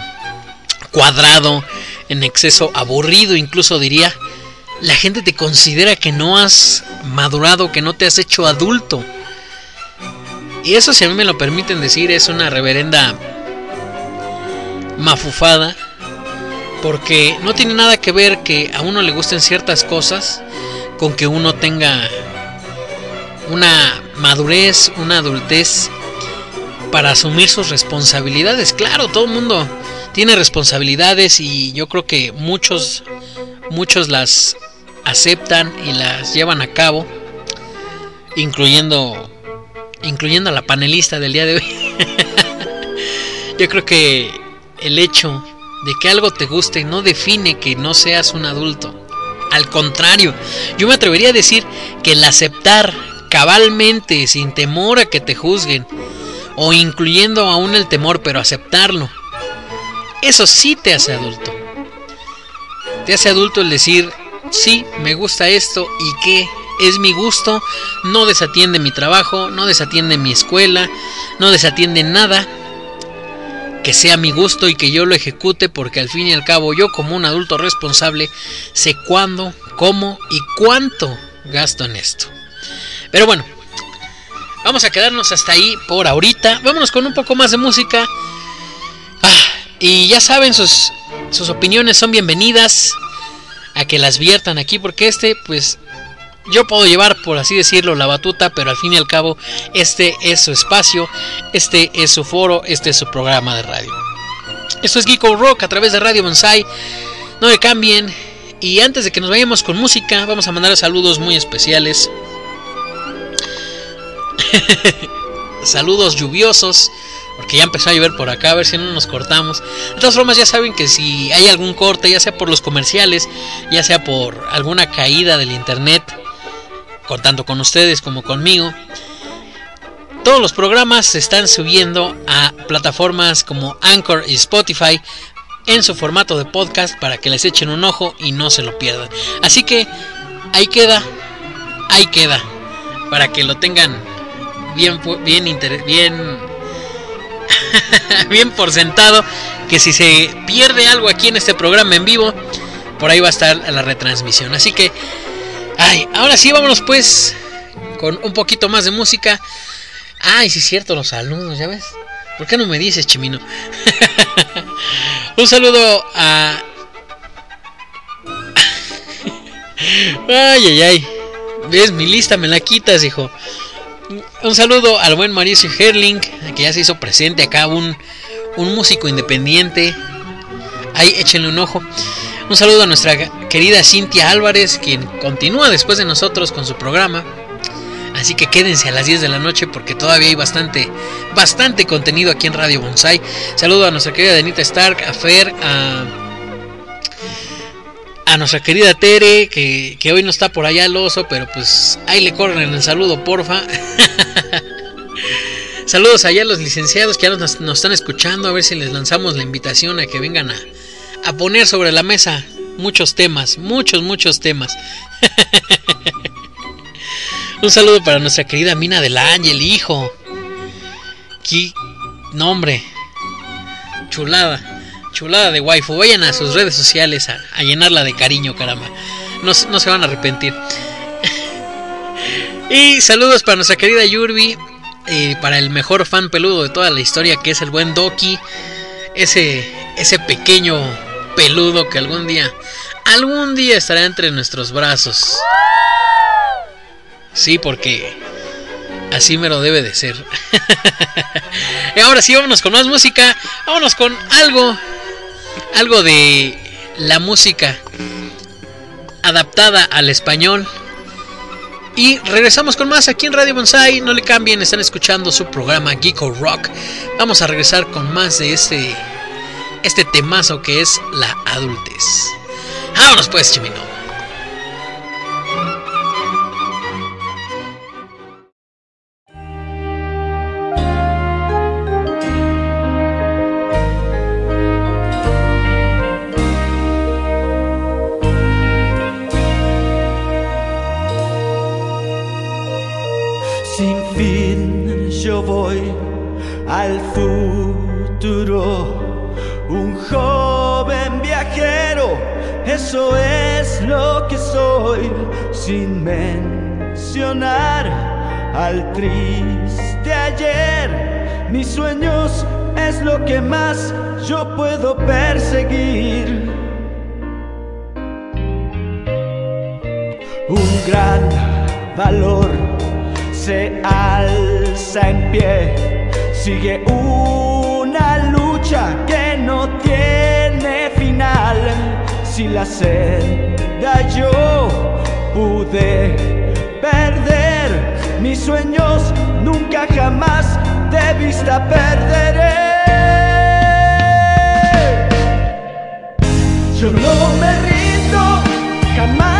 cuadrado, en exceso aburrido, incluso diría, la gente te considera que no has madurado, que no te has hecho adulto. Y eso, si a mí me lo permiten decir, es una reverenda mafufada. Porque no tiene nada que ver que a uno le gusten ciertas cosas con que uno tenga una madurez, una adultez para asumir sus responsabilidades. Claro, todo el mundo tiene responsabilidades y yo creo que muchos muchos las aceptan y las llevan a cabo incluyendo incluyendo a la panelista del día de hoy yo creo que el hecho de que algo te guste no define que no seas un adulto al contrario yo me atrevería a decir que el aceptar cabalmente sin temor a que te juzguen o incluyendo aún el temor pero aceptarlo eso sí te hace adulto. te hace adulto el decir, sí, me gusta esto y que es mi gusto, no desatiende mi trabajo, no desatiende mi escuela, no desatiende nada, que sea mi gusto y que yo lo ejecute porque al fin y al cabo yo como un adulto responsable sé cuándo, cómo y cuánto gasto en esto. Pero bueno, vamos a quedarnos hasta ahí por ahorita. Vámonos con un poco más de música. Ah, y ya saben, sus, sus opiniones son bienvenidas a que las viertan aquí porque este pues yo puedo llevar, por así decirlo, la batuta, pero al fin y al cabo, este es su espacio, este es su foro, este es su programa de radio. Esto es Geeko Rock a través de Radio Bonsai. No me cambien. Y antes de que nos vayamos con música, vamos a mandar saludos muy especiales. saludos lluviosos porque ya empezó a llover por acá, a ver si no nos cortamos. De todas formas, ya saben que si hay algún corte, ya sea por los comerciales, ya sea por alguna caída del internet, contando con ustedes como conmigo, todos los programas se están subiendo a plataformas como Anchor y Spotify en su formato de podcast para que les echen un ojo y no se lo pierdan. Así que ahí queda, ahí queda, para que lo tengan bien, bien, bien bien por sentado que si se pierde algo aquí en este programa en vivo, por ahí va a estar la retransmisión. Así que, ay, ahora sí, vámonos pues con un poquito más de música. Ay, sí es cierto, los saludos, ¿ya ves? ¿Por qué no me dices, Chimino? un saludo a... ay, ay, ay. ¿Ves? Mi lista me la quitas, hijo. Un saludo al buen Mauricio Herling, que ya se hizo presente acá, un, un músico independiente. Ahí échenle un ojo. Un saludo a nuestra querida Cintia Álvarez, quien continúa después de nosotros con su programa. Así que quédense a las 10 de la noche porque todavía hay bastante, bastante contenido aquí en Radio Bonsai. Saludo a nuestra querida Denita Stark, a Fer, a nuestra querida Tere, que, hoy no está por allá el oso, pero pues ahí le corren el saludo, porfa. Saludos allá a los licenciados que ya nos, están escuchando, a ver si les lanzamos la invitación a que vengan a, a poner sobre la mesa muchos temas, muchos, muchos temas. Un saludo para nuestra querida Mina del Ángel, hijo. Qué nombre. Chulada. Chulada de waifu. Vayan a sus redes sociales a, llenarla de cariño, caramba. No, se van a arrepentir. y saludos para nuestra querida Yurbi. Y para el mejor fan peludo de toda la historia, que es el buen Doki. Ese, ese pequeño peludo que algún día, algún día estará entre nuestros brazos. Sí, porque así me lo debe de ser. y ahora sí, vámonos con más música. Vámonos con algo algo de la música adaptada al español. Y regresamos con más aquí en Radio Bonsai. No le cambien, están escuchando su programa Geeko Rock. Vamos a regresar con más de este, este temazo que es la adultez. Vámonos pues, Chimino. Eso es lo que soy, sin mencionar al triste ayer. Mis sueños es lo que más yo puedo perseguir. Un gran valor se alza en pie, sigue una lucha que si la senda yo pude perder mis sueños, nunca jamás de vista perderé. Yo no me rindo, jamás.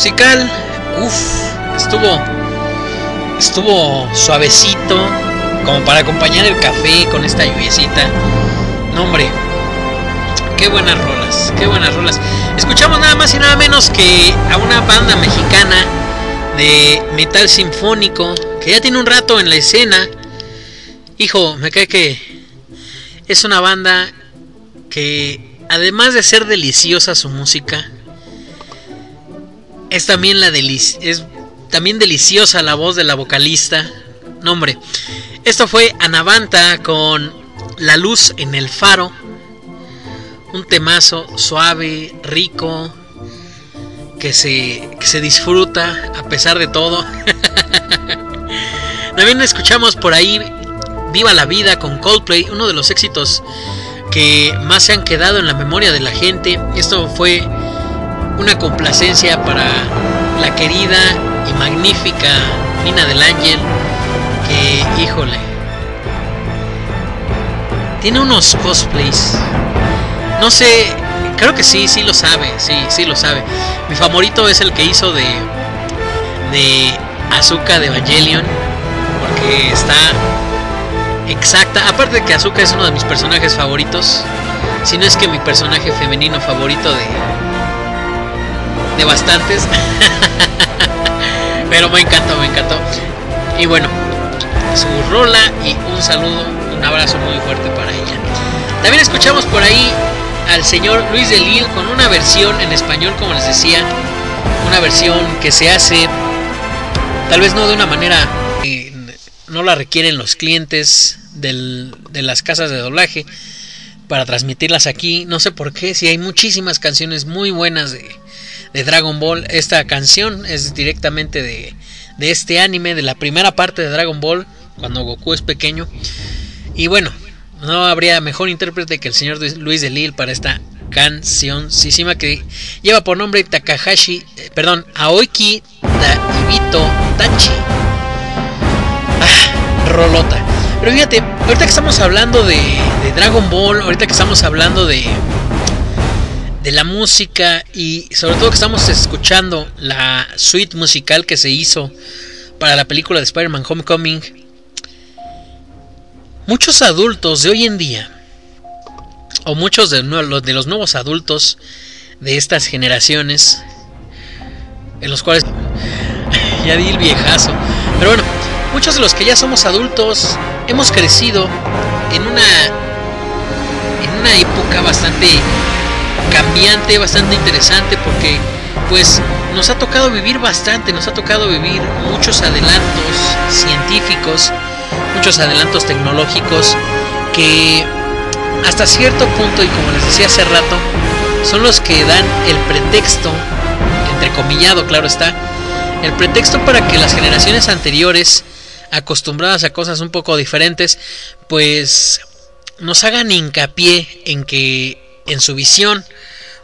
musical. Uf, estuvo. Estuvo suavecito. Como para acompañar el café con esta lluviecita. No, hombre. Qué buenas rolas, qué buenas rolas. Escuchamos nada más y nada menos que a una banda mexicana de metal sinfónico que ya tiene un rato en la escena. Hijo, me cae que es una banda que además de ser deliciosa su música, es también la es también deliciosa la voz de la vocalista. No, hombre. Esto fue Anavanta con La luz en el faro. Un temazo suave, rico, que se, que se disfruta a pesar de todo. También escuchamos por ahí Viva la vida con Coldplay, uno de los éxitos que más se han quedado en la memoria de la gente. Esto fue una complacencia para la querida y magnífica Nina del Ángel, que híjole, tiene unos cosplays. No sé, creo que sí, sí lo sabe, sí, sí lo sabe. Mi favorito es el que hizo de de Azuka de Evangelion, porque está exacta. Aparte de que Azuka es uno de mis personajes favoritos, si no es que mi personaje femenino favorito de de bastantes. Pero me encantó, me encantó. Y bueno, su rola y un saludo, un abrazo muy fuerte para ella. También escuchamos por ahí al señor Luis de Lille con una versión en español, como les decía, una versión que se hace tal vez no de una manera que no la requieren los clientes de las casas de doblaje para transmitirlas aquí. No sé por qué, si hay muchísimas canciones muy buenas de, de Dragon Ball. Esta canción es directamente de, de este anime, de la primera parte de Dragon Ball, cuando Goku es pequeño. Y bueno, no habría mejor intérprete que el señor Luis de Lille para esta canción que lleva por nombre Takahashi, eh, perdón, Aoiki Daibito Tachi. Ah, rolota. Pero fíjate, ahorita que estamos hablando de, de Dragon Ball, ahorita que estamos hablando de, de la música y sobre todo que estamos escuchando la suite musical que se hizo para la película de Spider-Man Homecoming, muchos adultos de hoy en día, o muchos de, de los nuevos adultos de estas generaciones, en los cuales ya di el viejazo, pero bueno, muchos de los que ya somos adultos hemos crecido en una en una época bastante cambiante, bastante interesante porque pues nos ha tocado vivir bastante, nos ha tocado vivir muchos adelantos científicos, muchos adelantos tecnológicos que hasta cierto punto y como les decía hace rato, son los que dan el pretexto, entrecomillado claro está, el pretexto para que las generaciones anteriores, acostumbradas a cosas un poco diferentes, pues nos hagan hincapié en que en su visión,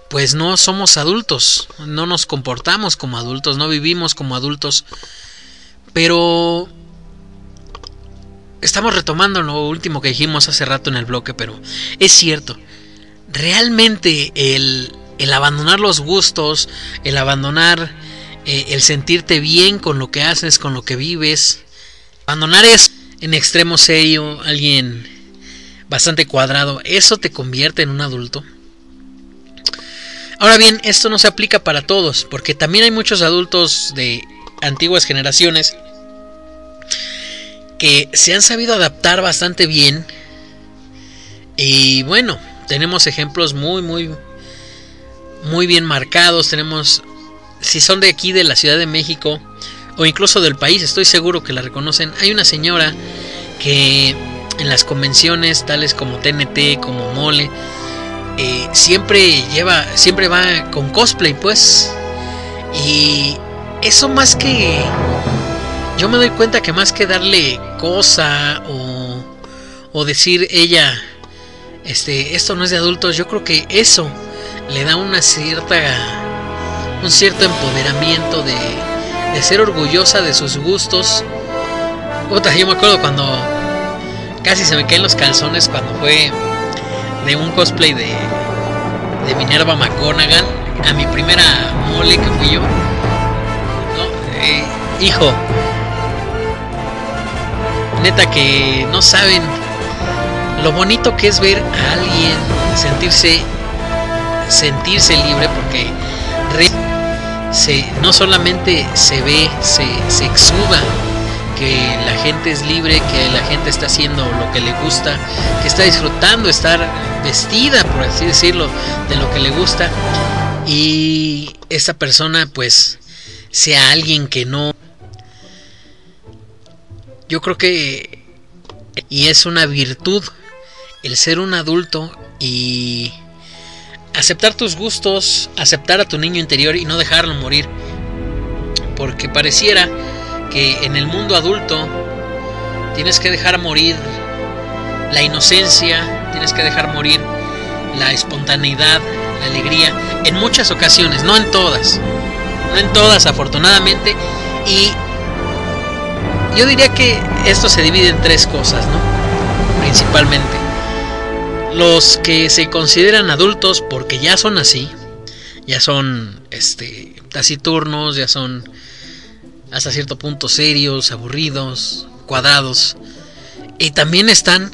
pues no somos adultos, no nos comportamos como adultos, no vivimos como adultos, pero estamos retomando lo último que dijimos hace rato en el bloque, pero es cierto, realmente el, el abandonar los gustos, el abandonar eh, el sentirte bien con lo que haces, con lo que vives, abandonar es en extremo serio, alguien bastante cuadrado, ¿eso te convierte en un adulto? Ahora bien, esto no se aplica para todos, porque también hay muchos adultos de antiguas generaciones que se han sabido adaptar bastante bien. Y bueno, tenemos ejemplos muy, muy, muy bien marcados. Tenemos, si son de aquí, de la Ciudad de México, o incluso del país, estoy seguro que la reconocen. Hay una señora que en las convenciones tales como TNT, como Mole, eh, siempre lleva, siempre va con cosplay, pues. Y eso más que... Yo me doy cuenta que más que darle cosa o, o decir ella, este, esto no es de adultos, yo creo que eso le da una cierta, un cierto empoderamiento de, de ser orgullosa de sus gustos. Otra, yo me acuerdo cuando casi se me caen los calzones cuando fue de un cosplay de, de Minerva McGonagall. a mi primera mole que fui yo. Eh, hijo, neta que no saben lo bonito que es ver a alguien sentirse sentirse libre porque se, no solamente se ve, se, se exuda que la gente es libre, que la gente está haciendo lo que le gusta, que está disfrutando estar vestida, por así decirlo, de lo que le gusta. Y esta persona pues sea alguien que no... Yo creo que... Y es una virtud el ser un adulto y aceptar tus gustos, aceptar a tu niño interior y no dejarlo morir. Porque pareciera que en el mundo adulto tienes que dejar morir la inocencia, tienes que dejar morir la espontaneidad, la alegría, en muchas ocasiones, no en todas, no en todas afortunadamente, y yo diría que esto se divide en tres cosas, ¿no? Principalmente. Los que se consideran adultos porque ya son así, ya son este taciturnos, ya son hasta cierto punto serios, aburridos, cuadrados. Y también están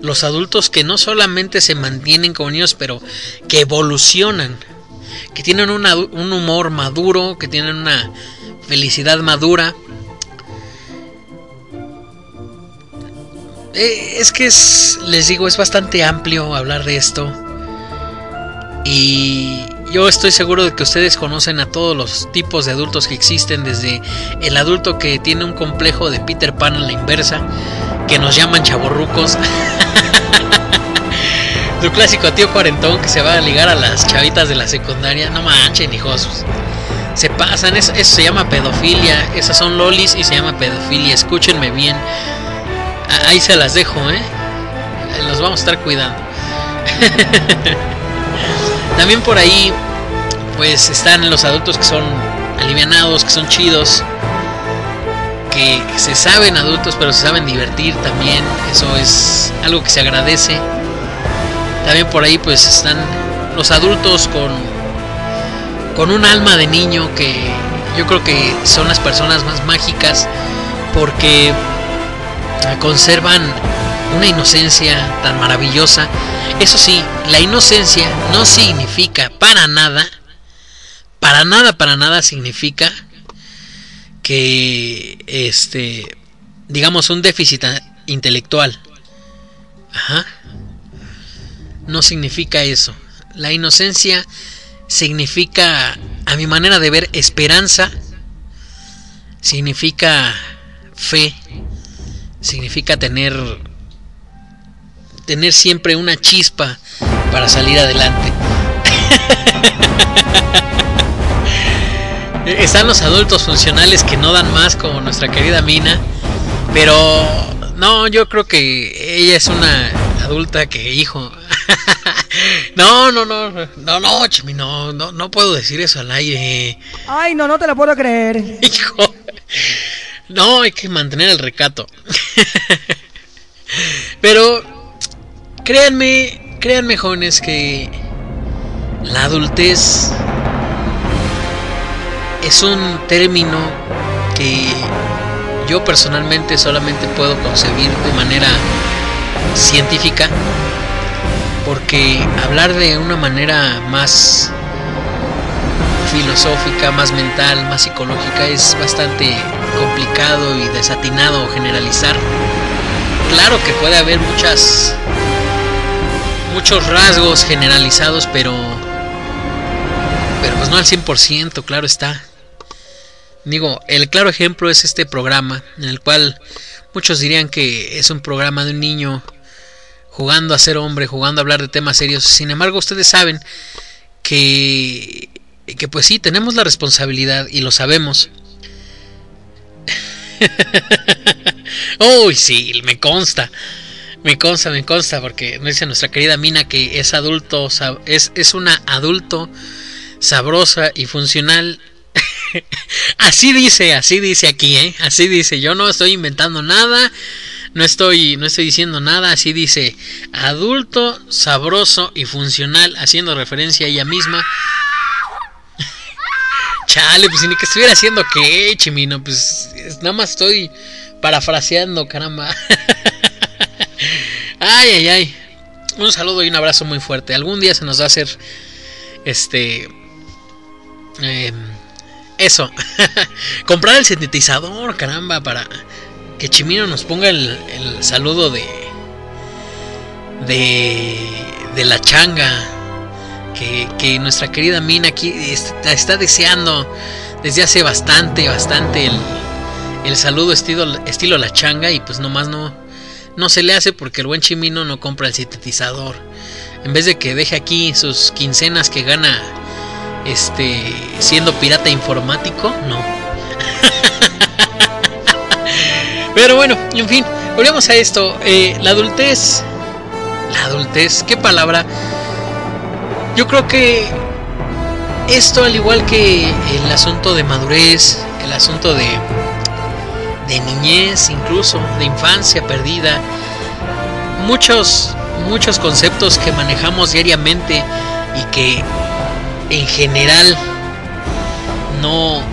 los adultos que no solamente se mantienen como niños, pero que evolucionan, que tienen un humor maduro, que tienen una felicidad madura. Eh, es que es, les digo, es bastante amplio hablar de esto. Y yo estoy seguro de que ustedes conocen a todos los tipos de adultos que existen, desde el adulto que tiene un complejo de Peter Pan a la inversa, que nos llaman chaborrucos. Su clásico tío cuarentón que se va a ligar a las chavitas de la secundaria. No manchen, hijos. Se pasan, eso, eso se llama pedofilia. Esas son lolis y se llama pedofilia. Escúchenme bien. Ahí se las dejo, ¿eh? Los vamos a estar cuidando. También por ahí, pues están los adultos que son alivianados, que son chidos, que, se saben adultos, pero se saben divertir también. Eso es algo que se agradece. También por ahí, pues están los adultos con, con un alma de niño que yo creo que son las personas más mágicas porque conservan una inocencia tan maravillosa. Eso sí, la inocencia no significa para nada, para nada, para nada significa que, este, digamos, un déficit intelectual. Ajá. No significa eso. La inocencia significa, a mi manera de ver, esperanza, significa fe, significa tener tener siempre una chispa para salir adelante. Están los adultos funcionales que no dan más como nuestra querida Mina, pero no, yo creo que ella es una adulta que, hijo, no, no, no, no, no, Chimi, no, no, no puedo decir eso al aire. Ay, no, no te lo puedo creer. Hijo, no, hay que mantener el recato. Pero créanme, créanme jóvenes que la adultez es un término que yo personalmente solamente puedo concebir de manera científica porque hablar de una manera más filosófica, más mental, más psicológica es bastante complicado y desatinado generalizar. Claro que puede haber muchas muchos rasgos generalizados, pero pero pues no al 100%, claro está. Digo, el claro ejemplo es este programa en el cual muchos dirían que es un programa de un niño jugando a ser hombre, jugando a hablar de temas serios. Sin embargo, ustedes saben que que pues sí, tenemos la responsabilidad y lo sabemos Uy, sí, me consta. Me consta, me consta, porque me dice nuestra querida Mina que es adulto, es, es una adulto sabrosa y funcional. así dice, así dice aquí, ¿eh? Así dice, yo no estoy inventando nada, no estoy, no estoy diciendo nada, así dice, adulto, sabroso y funcional, haciendo referencia a ella misma. Chale, pues ni que estuviera haciendo qué, Chimino. Pues nada más estoy parafraseando, caramba. ay, ay, ay. Un saludo y un abrazo muy fuerte. Algún día se nos va a hacer este. Eh, eso. Comprar el sintetizador, caramba, para que Chimino nos ponga el, el saludo de. De. De la changa. Que, que nuestra querida Mina aquí está, deseando desde hace bastante, bastante el, el saludo estilo, estilo la changa. Y pues nomás no, no se le hace porque el buen Chimino no compra el sintetizador. En vez de que deje aquí sus quincenas que gana este siendo pirata informático, no. Pero bueno, en fin, volvemos a esto. Eh, la adultez. La adultez, qué palabra. Yo creo que esto, al igual que el asunto de madurez, el asunto de, de niñez, incluso de infancia perdida, muchos, muchos conceptos que manejamos diariamente y que en general no.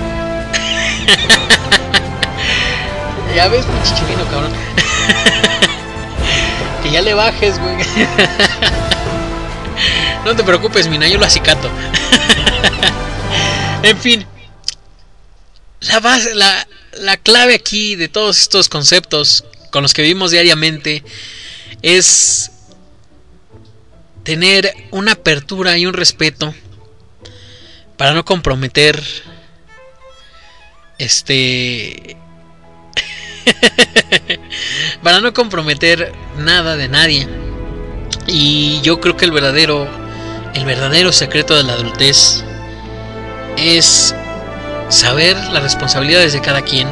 ya ves, pinche chivino, cabrón. que ya le bajes, güey. no te preocupes, mina, yo lo acicato. en fin. La base, la, la clave aquí de todos estos conceptos con los que vivimos diariamente es tener una apertura y un respeto para no comprometer este para no comprometer nada de nadie. Y yo creo que el verdadero el verdadero secreto de la adultez es saber las responsabilidades de cada quien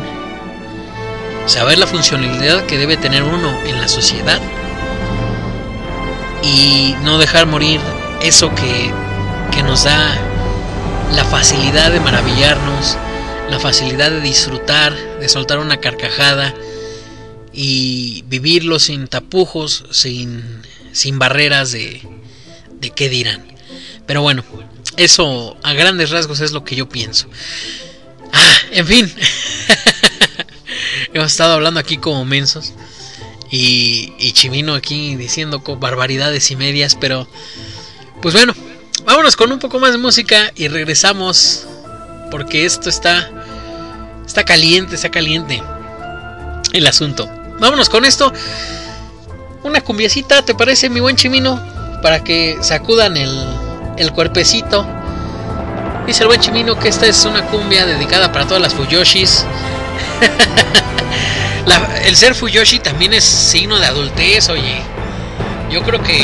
saber la funcionalidad que debe tener uno en la sociedad y no dejar morir eso que, que nos da la facilidad de maravillarnos, la facilidad de disfrutar, de soltar una carcajada y vivirlo sin tapujos, sin, sin barreras de, de qué dirán. Pero bueno, eso a grandes rasgos es lo que yo pienso. Ah, en fin, hemos estado hablando aquí como mensos y, y Chimino aquí diciendo barbaridades y medias, pero pues bueno, vámonos con un poco más de música y regresamos porque esto está está caliente, está caliente el asunto. Vámonos con esto. Una cumbiecita, ¿te parece mi buen Chimino? Para que sacudan el, el cuerpecito. Dice el buen Chimino que esta es una cumbia dedicada para todas las Fuyoshis. El ser Fuyoshi también es signo de adultez, oye. Yo creo que,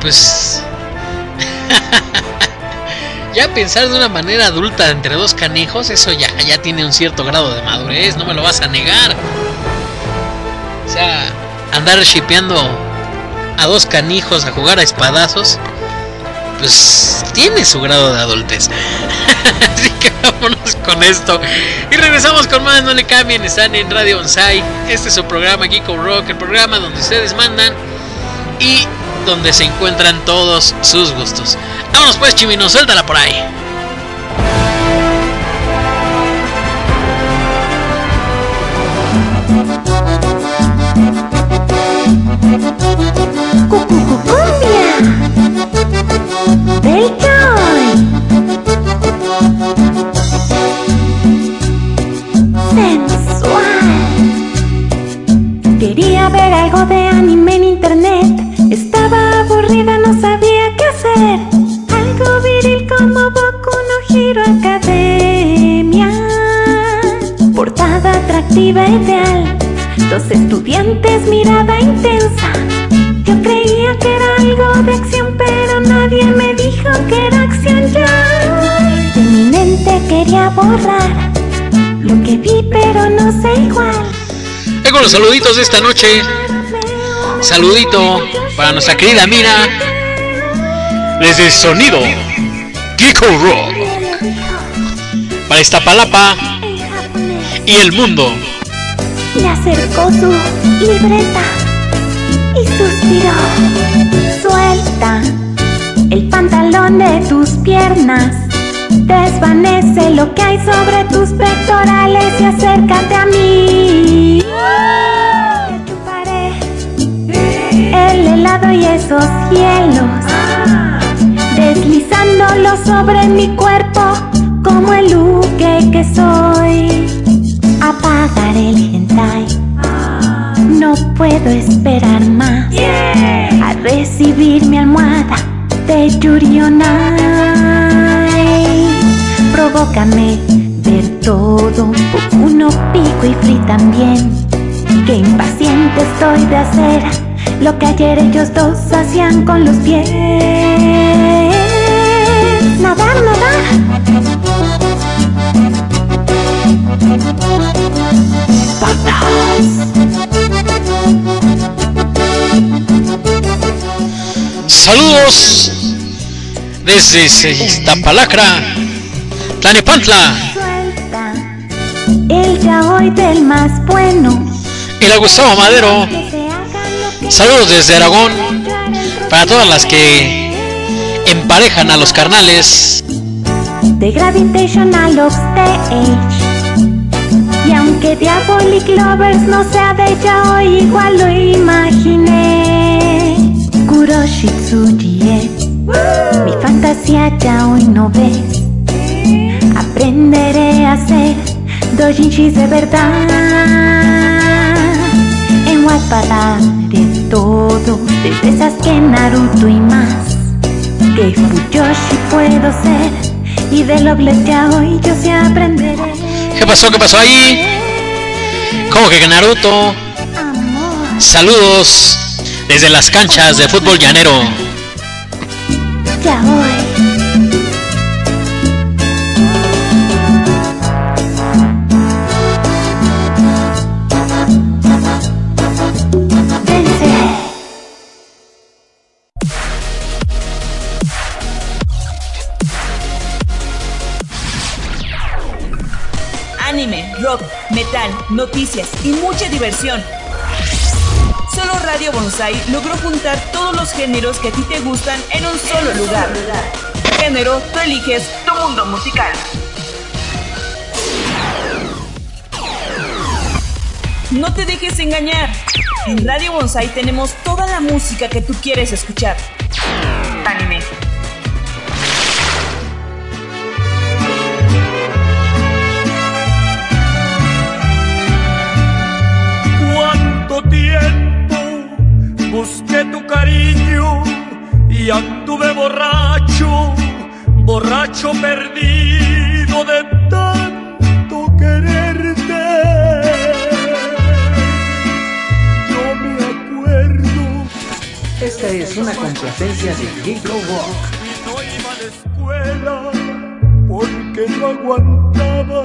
pues. ya pensar de una manera adulta entre dos canijos, eso ya, ya tiene un cierto grado de madurez, no me lo vas a negar. O sea, andar shipeando a dos canijos a jugar a espadazos, pues tiene su grado de adultez. Así que vámonos con esto. Y regresamos con más, no le cambien, están en Radio Onsai. Este es su programa Geeko Rock, el programa donde ustedes mandan y donde se encuentran todos sus gustos. Vámonos pues, Chimino, suéltala por ahí. ¡Sensual! Quería ver algo de anime Ideal. Dos estudiantes, mirada intensa. Yo creía que era algo de acción, pero nadie me dijo que era acción ya. De mi mente quería borrar lo que vi, pero no sé igual. Tengo los saluditos de esta noche. Saludito para nuestra querida Mina. Desde Sonido Geeko Rock. Para Iztapalapa y el mundo. Le acercó su libreta y suspiró. Suelta el pantalón de tus piernas. Desvanece lo que hay sobre tus pectorales y acércate a mí. Te chuparé el helado y esos hielos, deslizándolo sobre mi cuerpo como el luque que soy. Apagaré el No puedo esperar más a recibir mi almohada de Yuri on Ice. Provócame ver todo, uno pico y free también. Que impaciente estoy de hacer lo que ayer ellos dos hacían con los pies. Nadar, nadar. Saludos desde Iztapalacra, Tlanepantla, el ya hoy del más bueno. el Gustavo Madero. Saludos desde Aragón para todas las que emparejan a los carnales. de Gravitational. Y aunque Diabolic Lovers no sea de ella hoy, igual lo imaginé. Kuroshitsuji es mi fantasía, ya hoy no ves. Aprenderé a hacer dojinshis de verdad. En Wattpad haré todo, desde Sasuke, Naruto y más. Que Fuyoshi puedo ser y de Loveless ya hoy yo sí aprenderé. ¿Qué pasó? ¿Qué pasó ahí? ¿Cómo que Naruto? Saludos desde las canchas de fútbol llanero. Noticias y mucha diversión. Solo Radio Bonsai logró juntar todos los géneros que a ti te gustan en un solo lugar. Género, tú eliges tu mundo musical. No te dejes engañar. En Radio Bonsai tenemos toda la música que tú quieres escuchar. Borracho perdido de tanto quererte. Yo me acuerdo Esta es una complacencia de Gecko Rock. no iba a la escuela porque no aguantaba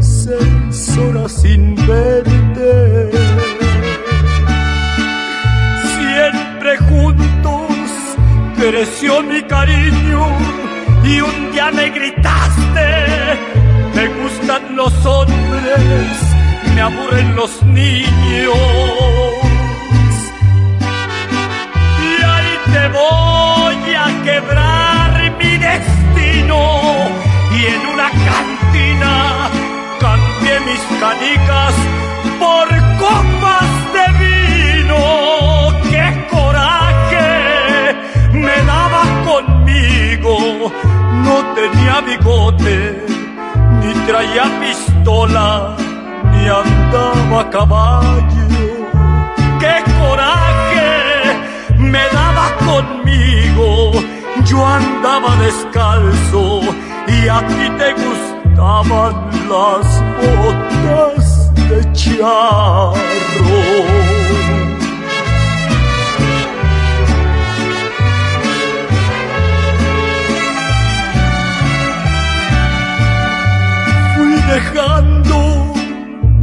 seis horas sin verte. Siempre juntos creció mi cariño y un día me gritaste, me gustan los hombres, me aburren los niños. Y ahí te voy a quebrar mi destino. Y en una cantina cambié mis canicas por copas de vino. ¡Qué conmigo! No tenía bigote, ni traía pistola, ni andaba a caballo. ¡Qué coraje me daba conmigo! Yo andaba descalzo y a ti te gustaban las botas de charro. Dejando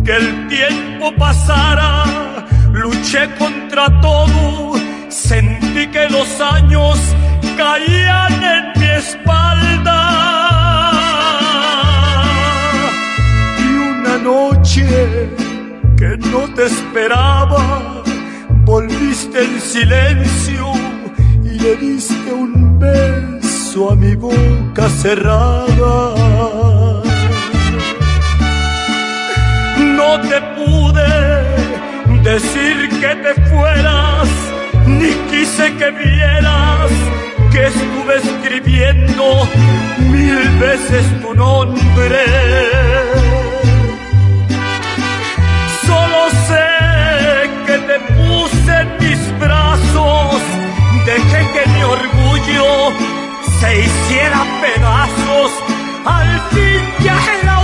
que el tiempo pasara, luché contra todo, sentí que los años caían en mi espalda. Y una noche que no te esperaba, volviste en silencio y le diste un beso a mi boca cerrada. No te pude decir que te fueras, ni quise que vieras que estuve escribiendo mil veces tu nombre. Solo sé que te puse en mis brazos, dejé que mi orgullo se hiciera pedazos, al fin ya era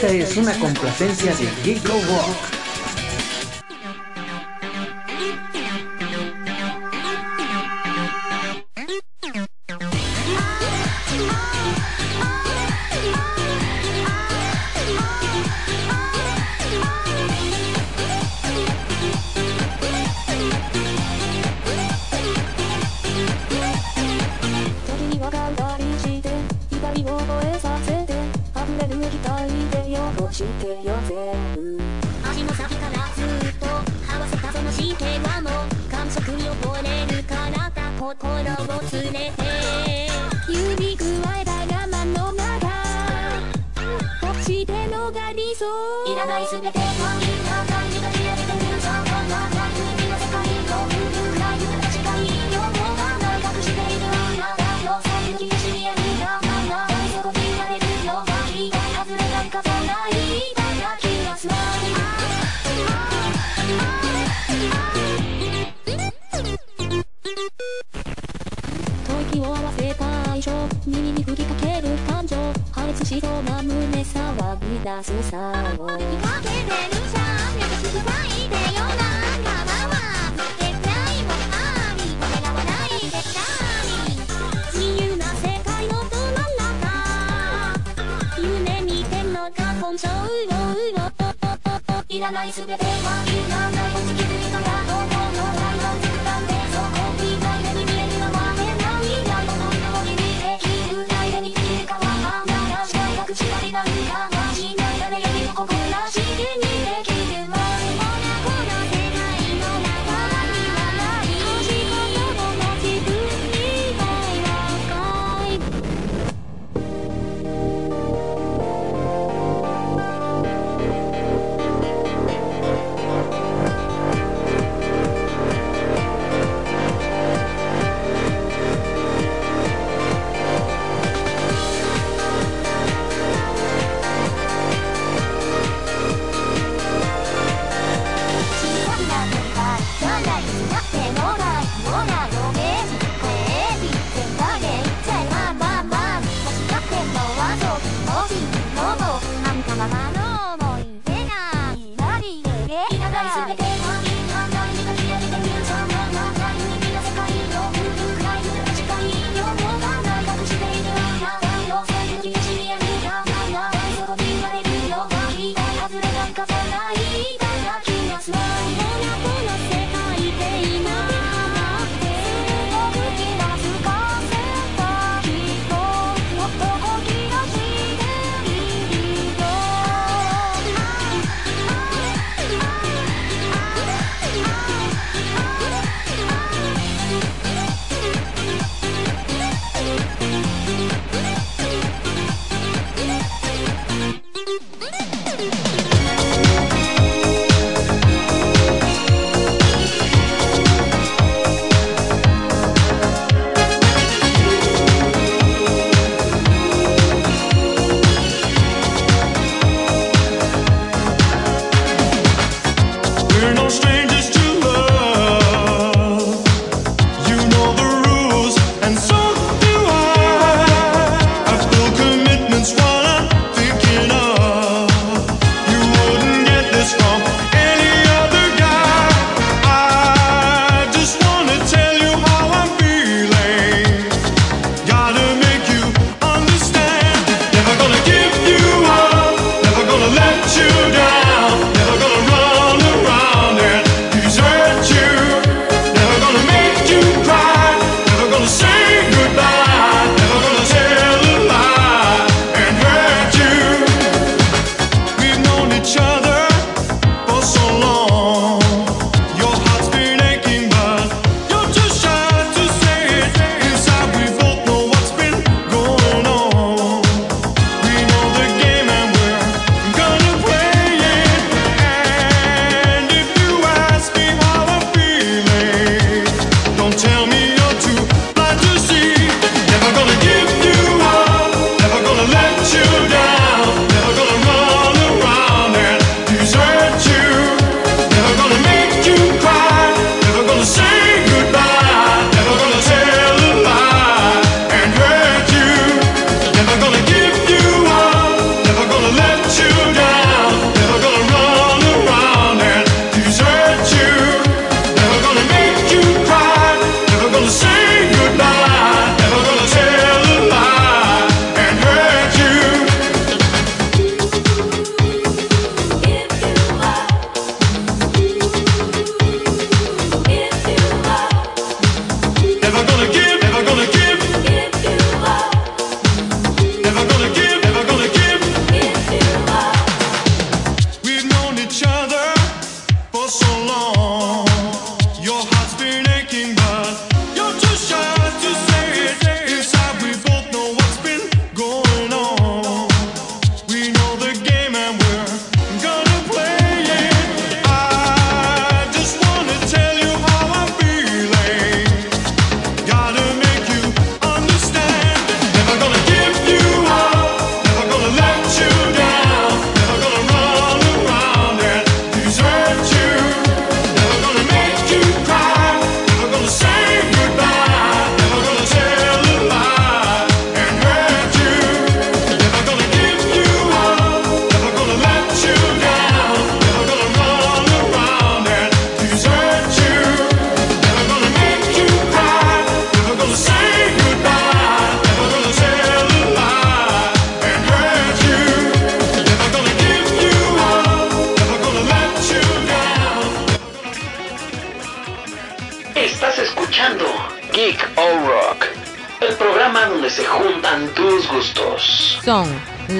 Esta es una complacencia de Gigo Rock. さをかけてるさ優しくいてよなんかは絶対もありこれらはない絶対自由な世界のど真ん中夢見てんのか本性うろうろいらない全てはいらない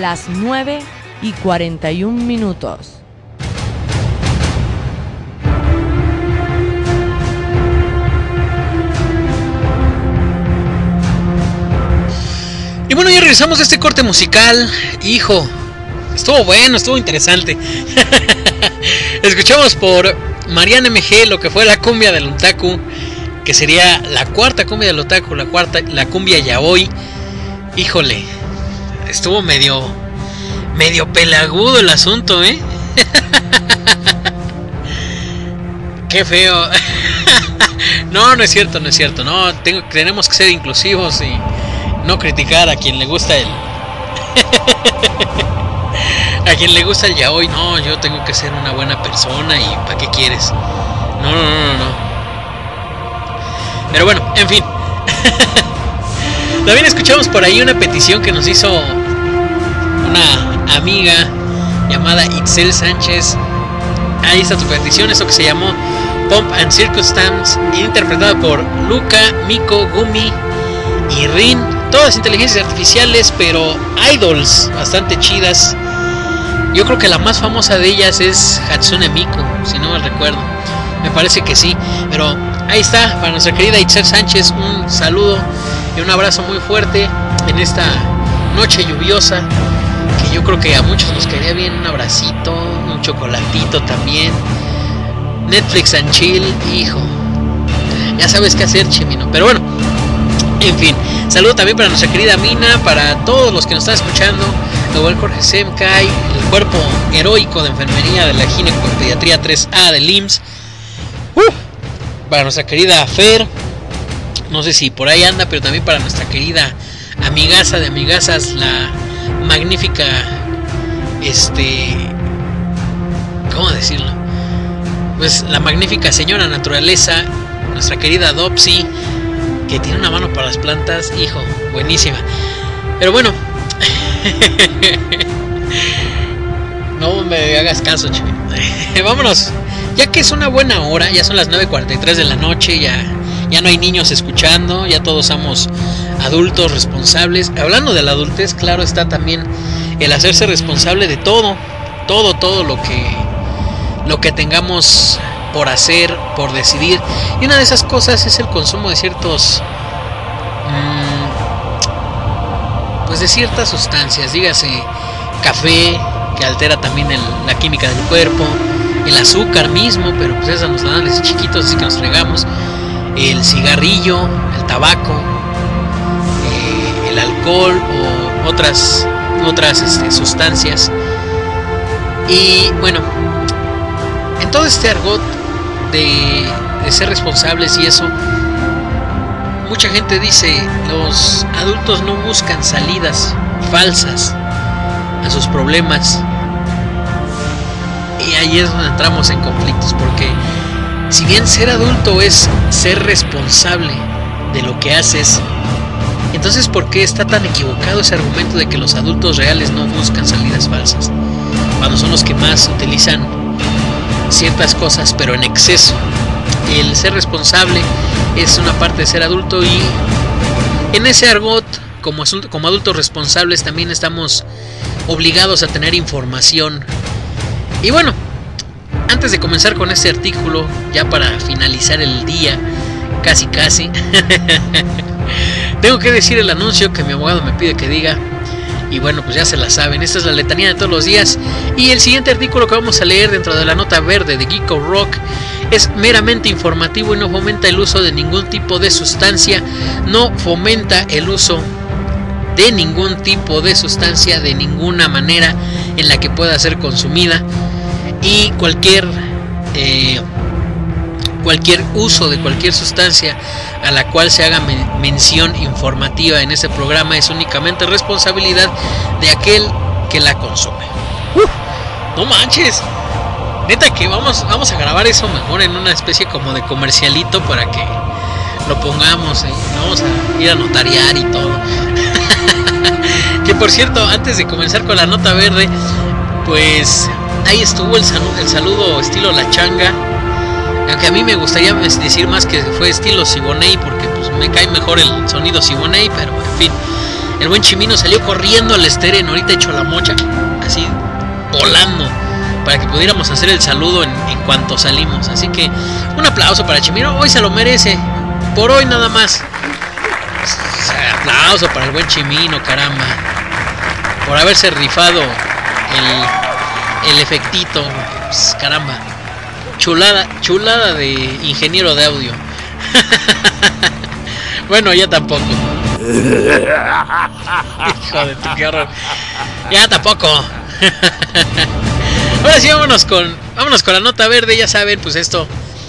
las 9 y 41 minutos. Y bueno, ya regresamos de este corte musical. Hijo, estuvo bueno, estuvo interesante. Escuchamos por Mariana MG lo que fue la cumbia del otaku, que sería la cuarta cumbia del otaku, la cuarta, la cumbia ya hoy. Híjole, estuvo medio medio pelagudo el asunto, ¿eh? Qué feo. no, no es cierto, no es cierto. No, tengo, tenemos que ser inclusivos y no criticar a quien le gusta el. a quien le gusta el yaoi. No, yo tengo que ser una buena persona y ¿para qué quieres? No, no, no, no. Pero bueno, en fin. También escuchamos por ahí una petición que nos hizo una amiga llamada Itzel Sánchez. Ahí está tu petición, eso que se llamó Pump and Circumstance, interpretado por Luca, Miko, Gumi y Rin. Todas inteligencias artificiales, pero idols bastante chidas. Yo creo que la más famosa de ellas es Hatsune Miku, si no me recuerdo. Me parece que sí, pero ahí está, para nuestra querida Itzel Sánchez, un saludo y un abrazo muy fuerte en esta noche lluviosa que yo creo que a muchos nos quedaría bien un abracito, un chocolatito también. Netflix and chill, hijo. Ya sabes qué hacer, Chimino. Pero bueno, en fin. Saludo también para nuestra querida Mina, para todos los que nos están escuchando. Igual Jorge Semkai, el cuerpo heroico de enfermería de la ginecopediatría 3A de LIMS. Uh, para nuestra querida Fer. No sé si por ahí anda, pero también para nuestra querida amigaza de amigazas, la magnífica, este, ¿cómo decirlo? Pues la magnífica señora naturaleza, nuestra querida Dopsy, que tiene una mano para las plantas, hijo, buenísima. Pero bueno, no me hagas caso, chico. Vámonos, ya que es una buena hora, ya son las 9.43 de la noche, ya, ya no hay niños escuchando, ya todos somos adultos responsables. Hablando de la adultez, claro está también el hacerse responsable de todo, todo, todo lo que lo que tengamos por hacer, por decidir. Y una de esas cosas es el consumo de ciertos mmm, pues de ciertas sustancias, dígase café que altera también la química del cuerpo, el azúcar mismo, pero pues esas nos dan desde chiquitos, así que nos fregamos, el cigarrillo, el tabaco, alcohol o otras, otras este, sustancias. Y bueno, en todo este argot de, de ser responsables y eso, mucha gente dice, los adultos no buscan salidas falsas a sus problemas, Y ahí es donde entramos en conflictos, porque si bien ser adulto es ser responsable de lo que haces, entonces ¿por qué está tan equivocado ese argumento de que los adultos reales no buscan salidas falsas? Cuando son los que más utilizan ciertas cosas, pero en exceso. El ser responsable es una parte de ser adulto y en ese argot, como, como adultos responsables, también estamos obligados a tener información. Y bueno, antes de comenzar con este artículo, ya para finalizar el día, casi casi, tengo que decir el anuncio que mi abogado me pide que diga. Y bueno, pues ya se la saben, esta es la letanía de todos los días. Y el siguiente artículo que vamos a leer dentro de la nota verde de Geeko Rock es meramente informativo y no fomenta el uso de ningún tipo de sustancia, no fomenta el uso de ningún tipo de sustancia de ninguna manera en la que pueda ser consumida y cualquier eh, cualquier uso de cualquier sustancia a la cual se haga mención informativa en este programa es únicamente responsabilidad de aquel que la consume. no manches. Neta que vamos, vamos a grabar eso mejor en una especie como de comercialito para que lo pongamos, ¿eh? vamos a ir a notariar y todo. que por cierto, antes de comenzar con la nota verde, pues ahí estuvo el saludo, estilo La Changa. Aunque a mí me gustaría decir más que fue estilo Siboney, porque pues me cae mejor el sonido Siboney, pero en fin. El buen Chimino salió corriendo al esteren, ahorita hecho la mocha, así volando para que pudiéramos hacer el saludo en, cuanto salimos. Así que un aplauso para Chimiro, hoy se lo merece, por hoy nada más. aplauso para el buen Chimino, caramba, por haberse rifado el, el efectito, pues, caramba, chulada, chulada de ingeniero de audio. bueno, ya tampoco. Hijo de tu qué Ya tampoco. Ahora sí, vámonos con, vámonos con la nota verde. Ya saben, pues esto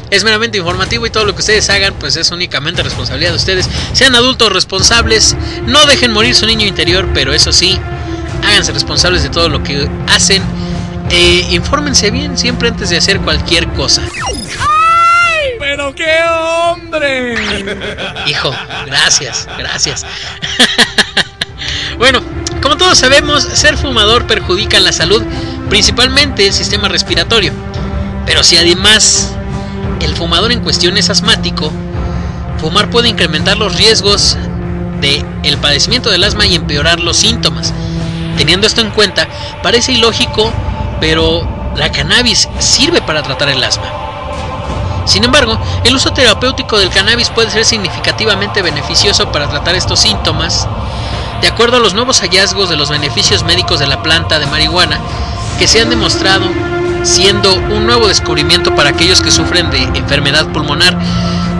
es meramente informativo y todo lo que ustedes hagan, pues es únicamente responsabilidad de ustedes. Sean adultos responsables, no dejen morir su niño interior, pero eso sí, háganse responsables de todo lo que hacen. E infórmense bien siempre antes de hacer cualquier cosa. ¡Ay! ¡Pero qué hombre! Hijo, gracias, gracias. bueno, como todos sabemos, ser fumador perjudica la salud principalmente el sistema respiratorio. Pero si además el fumador en cuestión es asmático, fumar puede incrementar los riesgos de el padecimiento del asma y empeorar los síntomas. Teniendo esto en cuenta, parece ilógico, pero la cannabis sirve para tratar el asma. Sin embargo, el uso terapéutico del cannabis puede ser significativamente beneficioso para tratar estos síntomas. De acuerdo a los nuevos hallazgos de los beneficios médicos de la planta de marihuana, que se han demostrado siendo un nuevo descubrimiento para aquellos que sufren de enfermedad pulmonar,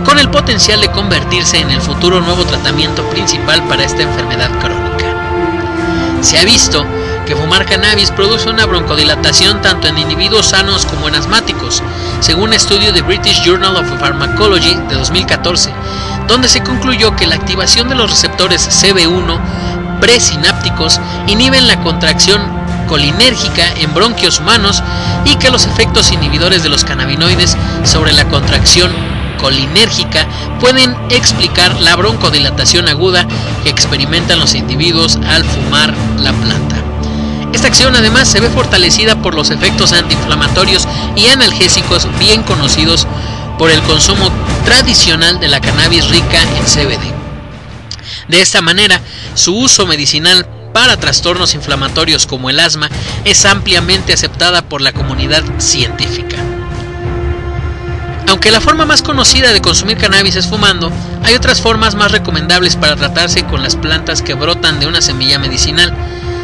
con el potencial de convertirse en el futuro nuevo tratamiento principal para esta enfermedad crónica. Se ha visto que fumar cannabis produce una broncodilatación tanto en individuos sanos como en asmáticos, según un estudio de British Journal of Pharmacology de 2014, donde se concluyó que la activación de los receptores CB1 presinápticos inhiben la contracción colinérgica en bronquios humanos y que los efectos inhibidores de los cannabinoides sobre la contracción colinérgica pueden explicar la broncodilatación aguda que experimentan los individuos al fumar la planta. Esta acción además se ve fortalecida por los efectos antiinflamatorios y analgésicos bien conocidos por el consumo tradicional de la cannabis rica en CBD. De esta manera, su uso medicinal para trastornos inflamatorios como el asma es ampliamente aceptada por la comunidad científica. Aunque la forma más conocida de consumir cannabis es fumando, hay otras formas más recomendables para tratarse con las plantas que brotan de una semilla medicinal,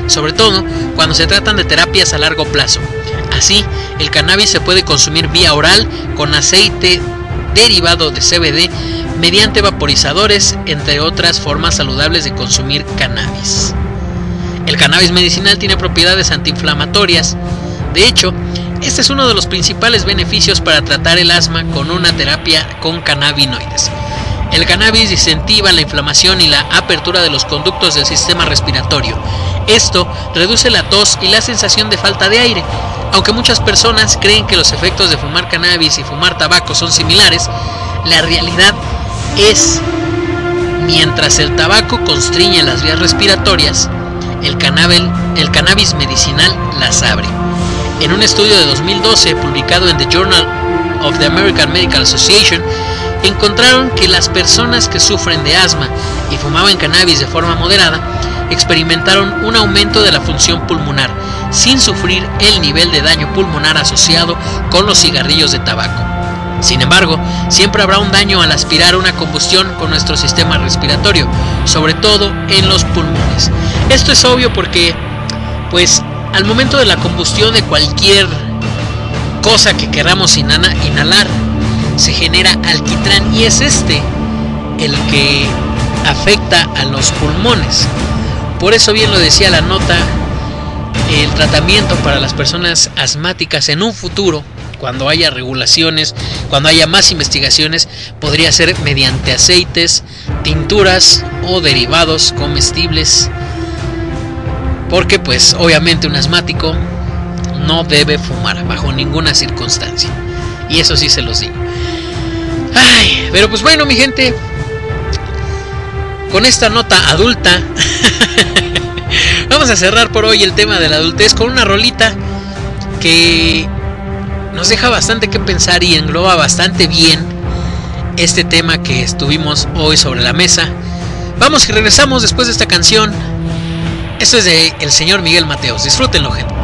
sobre todo cuando se tratan de terapias a largo plazo. Así, el cannabis se puede consumir vía oral con aceite derivado de CBD mediante vaporizadores, entre otras formas saludables de consumir cannabis. El cannabis medicinal tiene propiedades antiinflamatorias. De hecho, este es uno de los principales beneficios para tratar el asma con una terapia con cannabinoides. El cannabis incentiva la inflamación y la apertura de los conductos del sistema respiratorio. Esto reduce la tos y la sensación de falta de aire. Aunque muchas personas creen que los efectos de fumar cannabis y fumar tabaco son similares, la realidad es, mientras el tabaco constriñe las vías respiratorias, el, el cannabis medicinal las abre. En un estudio de 2012 publicado en The Journal of the American Medical Association, encontraron que las personas que sufren de asma y fumaban cannabis de forma moderada experimentaron un aumento de la función pulmonar sin sufrir el nivel de daño pulmonar asociado con los cigarrillos de tabaco. Sin embargo, siempre habrá un daño al aspirar una combustión con nuestro sistema respiratorio, sobre todo en los pulmones. Esto es obvio porque, pues, al momento de la combustión de cualquier cosa que queramos inhalar, se genera alquitrán y es este el que afecta a los pulmones. Por eso bien lo decía la nota, el tratamiento para las personas asmáticas en un futuro, cuando haya regulaciones, cuando haya más investigaciones, podría ser mediante aceites, tinturas o derivados comestibles. Porque pues obviamente un asmático no debe fumar bajo ninguna circunstancia. Y eso sí se los digo. Ay, pero pues bueno, mi gente. Con esta nota adulta. vamos a cerrar por hoy el tema de la adultez con una rolita que nos deja bastante que pensar y engloba bastante bien este tema que estuvimos hoy sobre la mesa. Vamos y regresamos después de esta canción. Esto es de el señor Miguel Mateos. Disfrútenlo, gente.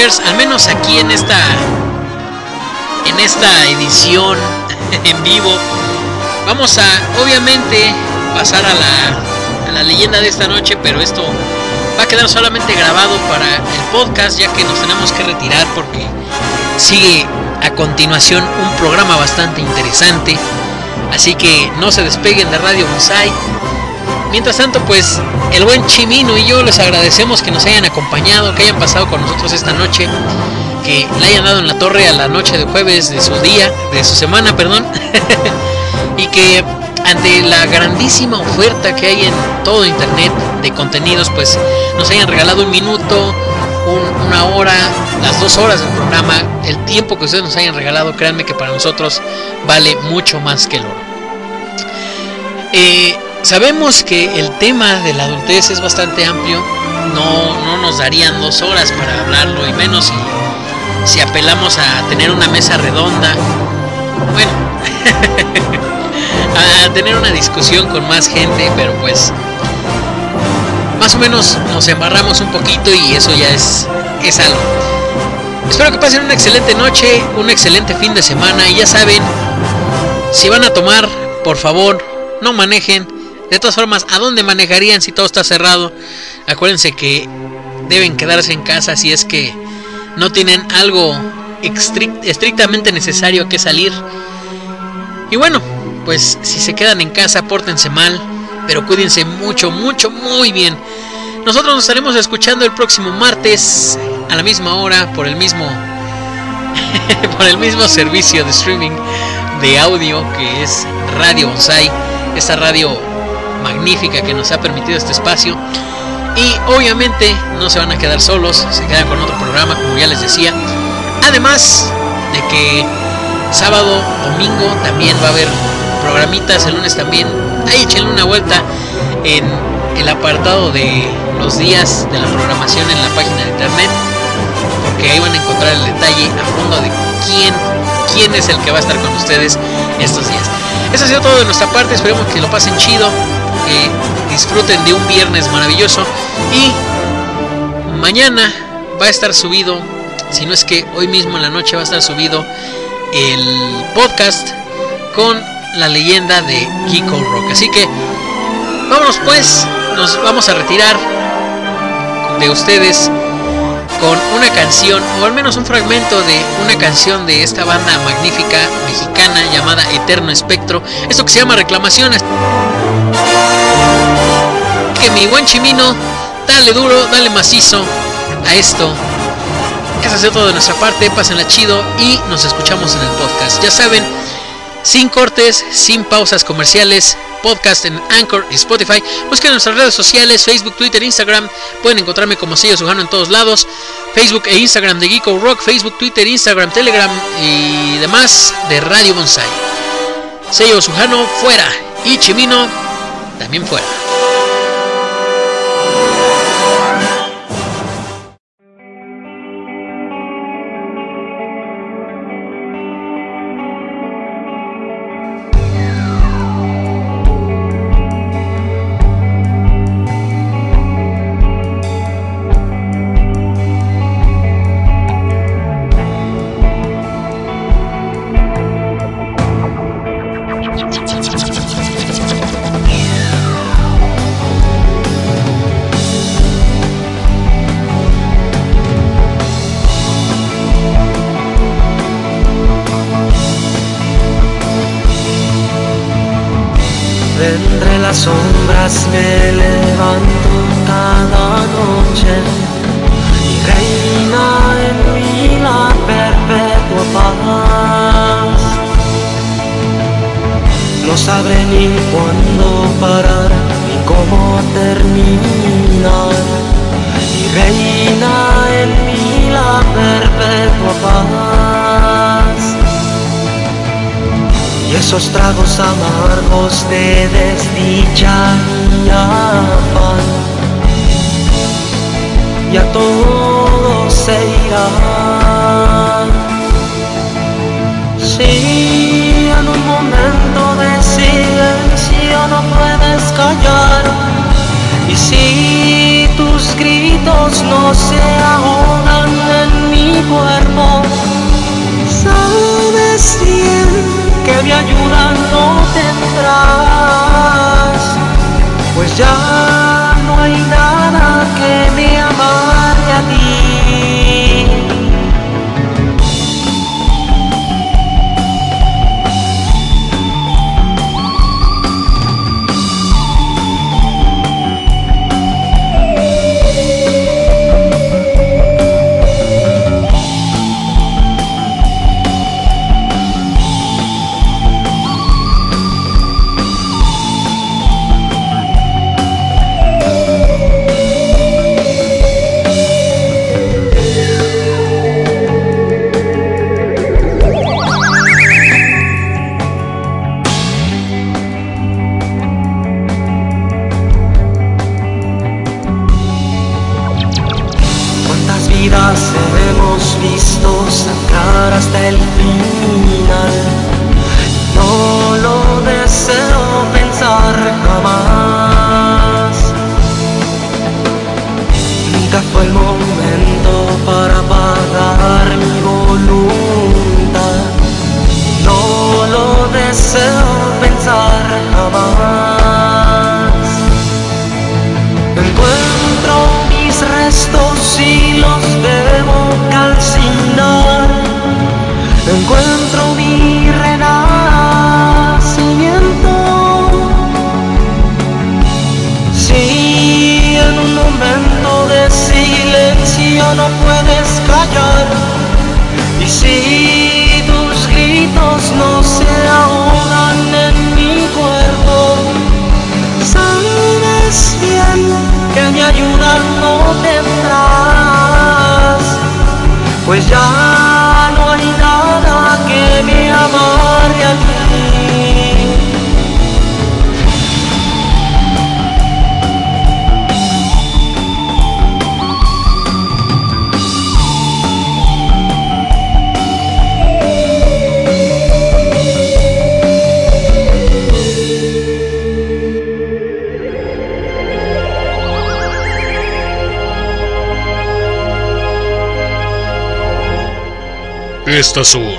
Al menos aquí en esta en esta edición en vivo. Vamos a, obviamente, pasar a la, a la leyenda de esta noche, pero esto va a quedar solamente grabado para el podcast, ya que nos tenemos que retirar porque sigue a continuación un programa bastante interesante. Así que no se despeguen de Radio Bonsai. Mientras tanto, pues el buen Chimino y yo les agradecemos que nos hayan acompañado, que hayan pasado con nosotros esta noche, que le hayan dado en la torre a la noche de jueves de su día, de su semana, perdón, y que ante la grandísima oferta que hay en todo internet de contenidos, pues nos hayan regalado un minuto, un- una hora, las dos horas del programa, el tiempo que ustedes nos hayan regalado, créanme que para nosotros vale mucho más que el oro. Eh, sabemos que el tema de la adultez es bastante amplio, no, no nos darían dos horas para hablarlo, y menos si, si apelamos a tener una mesa redonda, bueno, a tener una discusión con más gente, pero pues más o menos nos embarramos un poquito y eso ya es, es algo. Espero que pasen una excelente noche, un excelente fin de semana y ya saben, si van a tomar, por favor, no manejen. De todas formas, ¿a dónde manejarían si todo está cerrado? Acuérdense que deben quedarse en casa si es que no tienen algo estric- estrictamente necesario que salir. Y bueno, pues si se quedan en casa, pórtense mal, pero cuídense mucho, mucho, muy bien. Nosotros nos estaremos escuchando el próximo martes a la misma hora por el mismo por el mismo servicio de streaming de audio que es Radio Bonsai, esta radio magnífica que nos ha permitido este espacio. Y obviamente no se van a quedar solos, se quedan con otro programa, como ya les decía. Además de que sábado, domingo también va a haber programitas, el lunes también. Ahí échenle una vuelta en el apartado de los días de la programación en la página de internet, porque ahí van a encontrar el detalle a fondo de quién, quién es el que va a estar con ustedes estos días. Eso ha sido todo de nuestra parte, esperemos que lo pasen chido, que disfruten de un viernes maravilloso y mañana va a estar subido, si no es que hoy mismo en la noche va a estar subido el podcast con la leyenda de Kiko Rock. Así que vámonos pues, nos vamos a retirar de ustedes con una canción, o al menos un fragmento de una canción de esta banda magnífica mexicana llamada Eterno Espectro. Esto que se llama Reclamaciones. Que mi buen chimino, dale duro, dale macizo a esto. Eso sido todo de nuestra parte, pásenla chido y nos escuchamos en el podcast. Ya saben, sin cortes, sin pausas comerciales, podcast en Anchor y Spotify. Busquen nuestras redes sociales, Facebook, Twitter, Instagram. Pueden encontrarme como Sello Sujano en todos lados. Facebook e Instagram de Geeko Rock, Facebook, Twitter, Instagram, Telegram y demás de Radio Bonsai. Sello Sujano fuera y Chimino también fuera. Estas son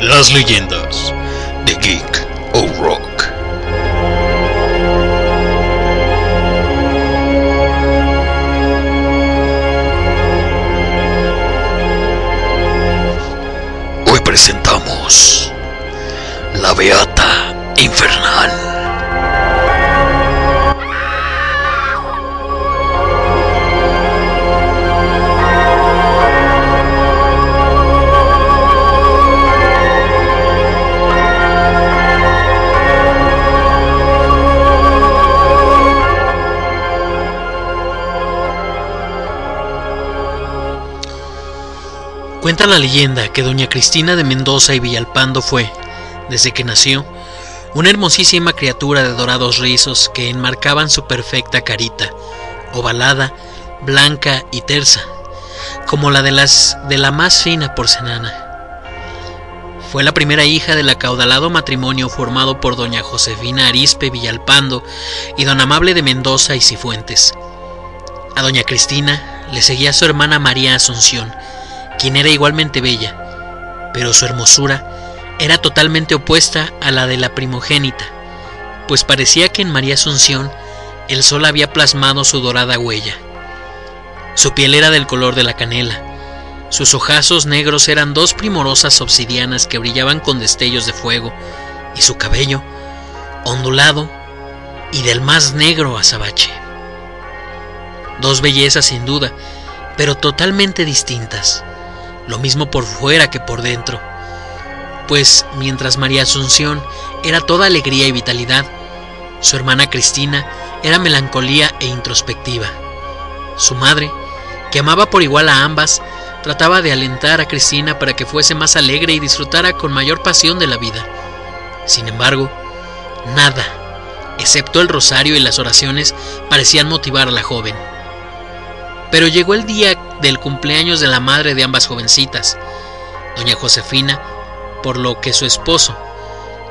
las leyendas La leyenda que doña Cristina de Mendoza y Villalpando fue, desde que nació, una hermosísima criatura de dorados rizos que enmarcaban su perfecta carita, ovalada, blanca y tersa, como la de las de la más fina porcelana. Fue la primera hija del acaudalado matrimonio formado por doña Josefina Arispe Villalpando y don Amable de Mendoza y Cifuentes. A doña Cristina le seguía su hermana María Asunción, quien era igualmente bella, pero su hermosura era totalmente opuesta a la de la primogénita, pues parecía que en María Asunción el sol había plasmado su dorada huella. Su piel era del color de la canela, sus ojazos negros eran dos primorosas obsidianas que brillaban con destellos de fuego, y su cabello, ondulado y del más negro azabache. Dos bellezas sin duda, pero totalmente distintas, lo mismo por fuera que por dentro, pues mientras María Asunción era toda alegría y vitalidad. Su hermana Cristina era melancolía e introspectiva. Su madre, que amaba por igual a ambas, trataba de alentar a Cristina para que fuese más alegre y disfrutara con mayor pasión de la vida. Sin embargo, nada, excepto el rosario y las oraciones, parecían motivar a la joven. Pero llegó el día del cumpleaños de la madre de ambas jovencitas, doña Josefina, por lo que su esposo,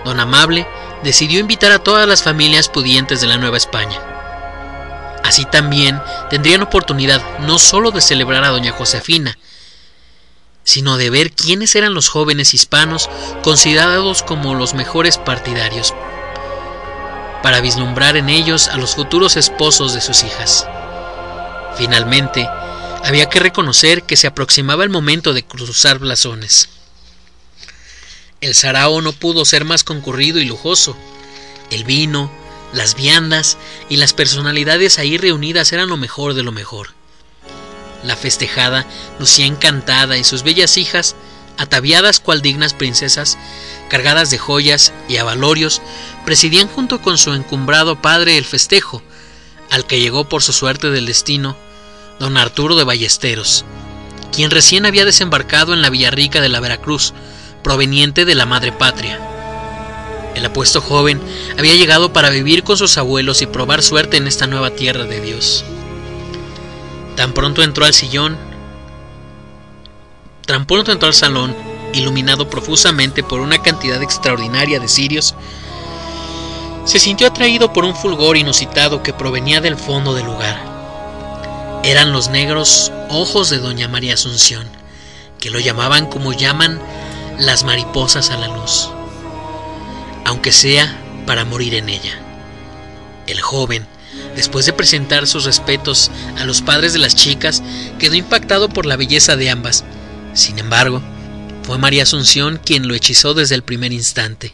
don Amable, decidió invitar a todas las familias pudientes de la Nueva España. Así también tendrían oportunidad no solo de celebrar a doña Josefina, sino de ver quiénes eran los jóvenes hispanos considerados como los mejores partidarios, para vislumbrar en ellos a los futuros esposos de sus hijas. Finalmente, había que reconocer que se aproximaba el momento de cruzar blasones. El sarao no pudo ser más concurrido y lujoso. El vino, las viandas y las personalidades ahí reunidas eran lo mejor de lo mejor. La festejada lucía encantada y sus bellas hijas, ataviadas cual dignas princesas, cargadas de joyas y avalorios, presidían junto con su encumbrado padre el festejo, al que llegó por su suerte del destino, don Arturo de Ballesteros, quien recién había desembarcado en la Villarrica de la Veracruz, proveniente de la madre patria. El apuesto joven había llegado para vivir con sus abuelos y probar suerte en esta nueva tierra de Dios. Tan pronto entró al sillón, tan pronto entró al salón, iluminado profusamente por una cantidad extraordinaria de cirios, se sintió atraído por un fulgor inusitado que provenía del fondo del lugar. Eran los negros ojos de doña María Asunción, que lo llamaban como llaman las mariposas a la luz, aunque sea para morir en ella. El joven, después de presentar sus respetos a los padres de las chicas, quedó impactado por la belleza de ambas. Sin embargo, fue María Asunción quien lo hechizó desde el primer instante.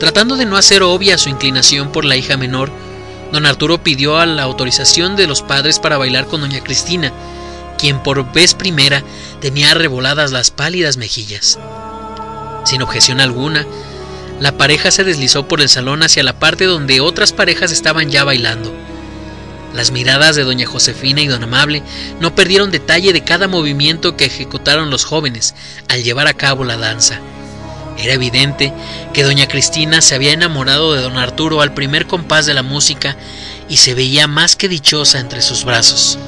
Tratando de no hacer obvia su inclinación por la hija menor, don Arturo pidió la autorización de los padres para bailar con doña Cristina, quien por vez primera tenía revoladas las pálidas mejillas. Sin objeción alguna, la pareja se deslizó por el salón hacia la parte donde otras parejas estaban ya bailando. Las miradas de doña Josefina y don Amable no perdieron detalle de cada movimiento que ejecutaron los jóvenes al llevar a cabo la danza. Era evidente que doña Cristina se había enamorado de don Arturo al primer compás de la música y se veía más que dichosa entre sus brazos.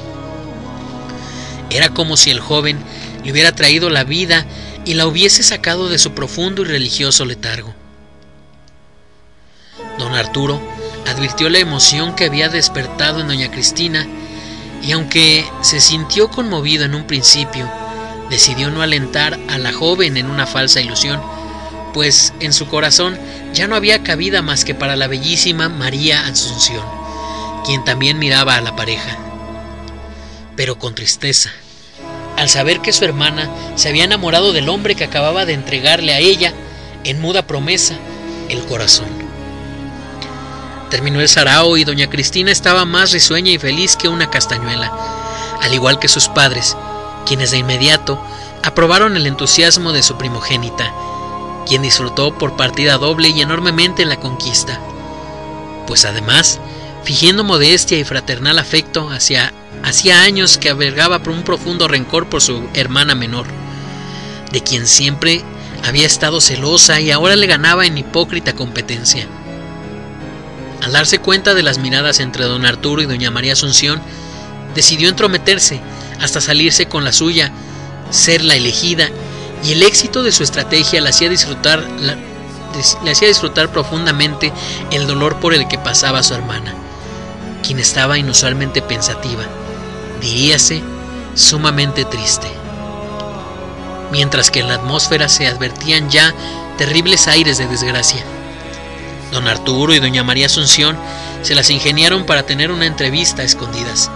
Era como si el joven le hubiera traído la vida y la hubiese sacado de su profundo y religioso letargo. Don Arturo advirtió la emoción que había despertado en doña Cristina y aunque se sintió conmovido en un principio, decidió no alentar a la joven en una falsa ilusión, pues en su corazón ya no había cabida más que para la bellísima María Asunción, quien también miraba a la pareja, pero con tristeza, al saber que su hermana se había enamorado del hombre que acababa de entregarle a ella, en muda promesa, el corazón. Terminó el sarao y doña Cristina estaba más risueña y feliz que una castañuela, al igual que sus padres, quienes de inmediato aprobaron el entusiasmo de su primogénita, quien disfrutó por partida doble y enormemente la conquista. Pues además, fingiendo modestia y fraternal afecto hacia hacía años que albergaba un profundo rencor por su hermana menor, de quien siempre había estado celosa y ahora le ganaba en hipócrita competencia. Al darse cuenta de las miradas entre don Arturo y doña María Asunción, decidió entrometerse hasta salirse con la suya, ser la elegida, y el éxito de su estrategia le hacía disfrutar, le hacía disfrutar profundamente el dolor por el que pasaba su hermana, quien estaba inusualmente pensativa, diríase sumamente triste. Mientras que en la atmósfera se advertían ya terribles aires de desgracia. Don Arturo y doña María Asunción se las ingeniaron para tener una entrevista a escondidas.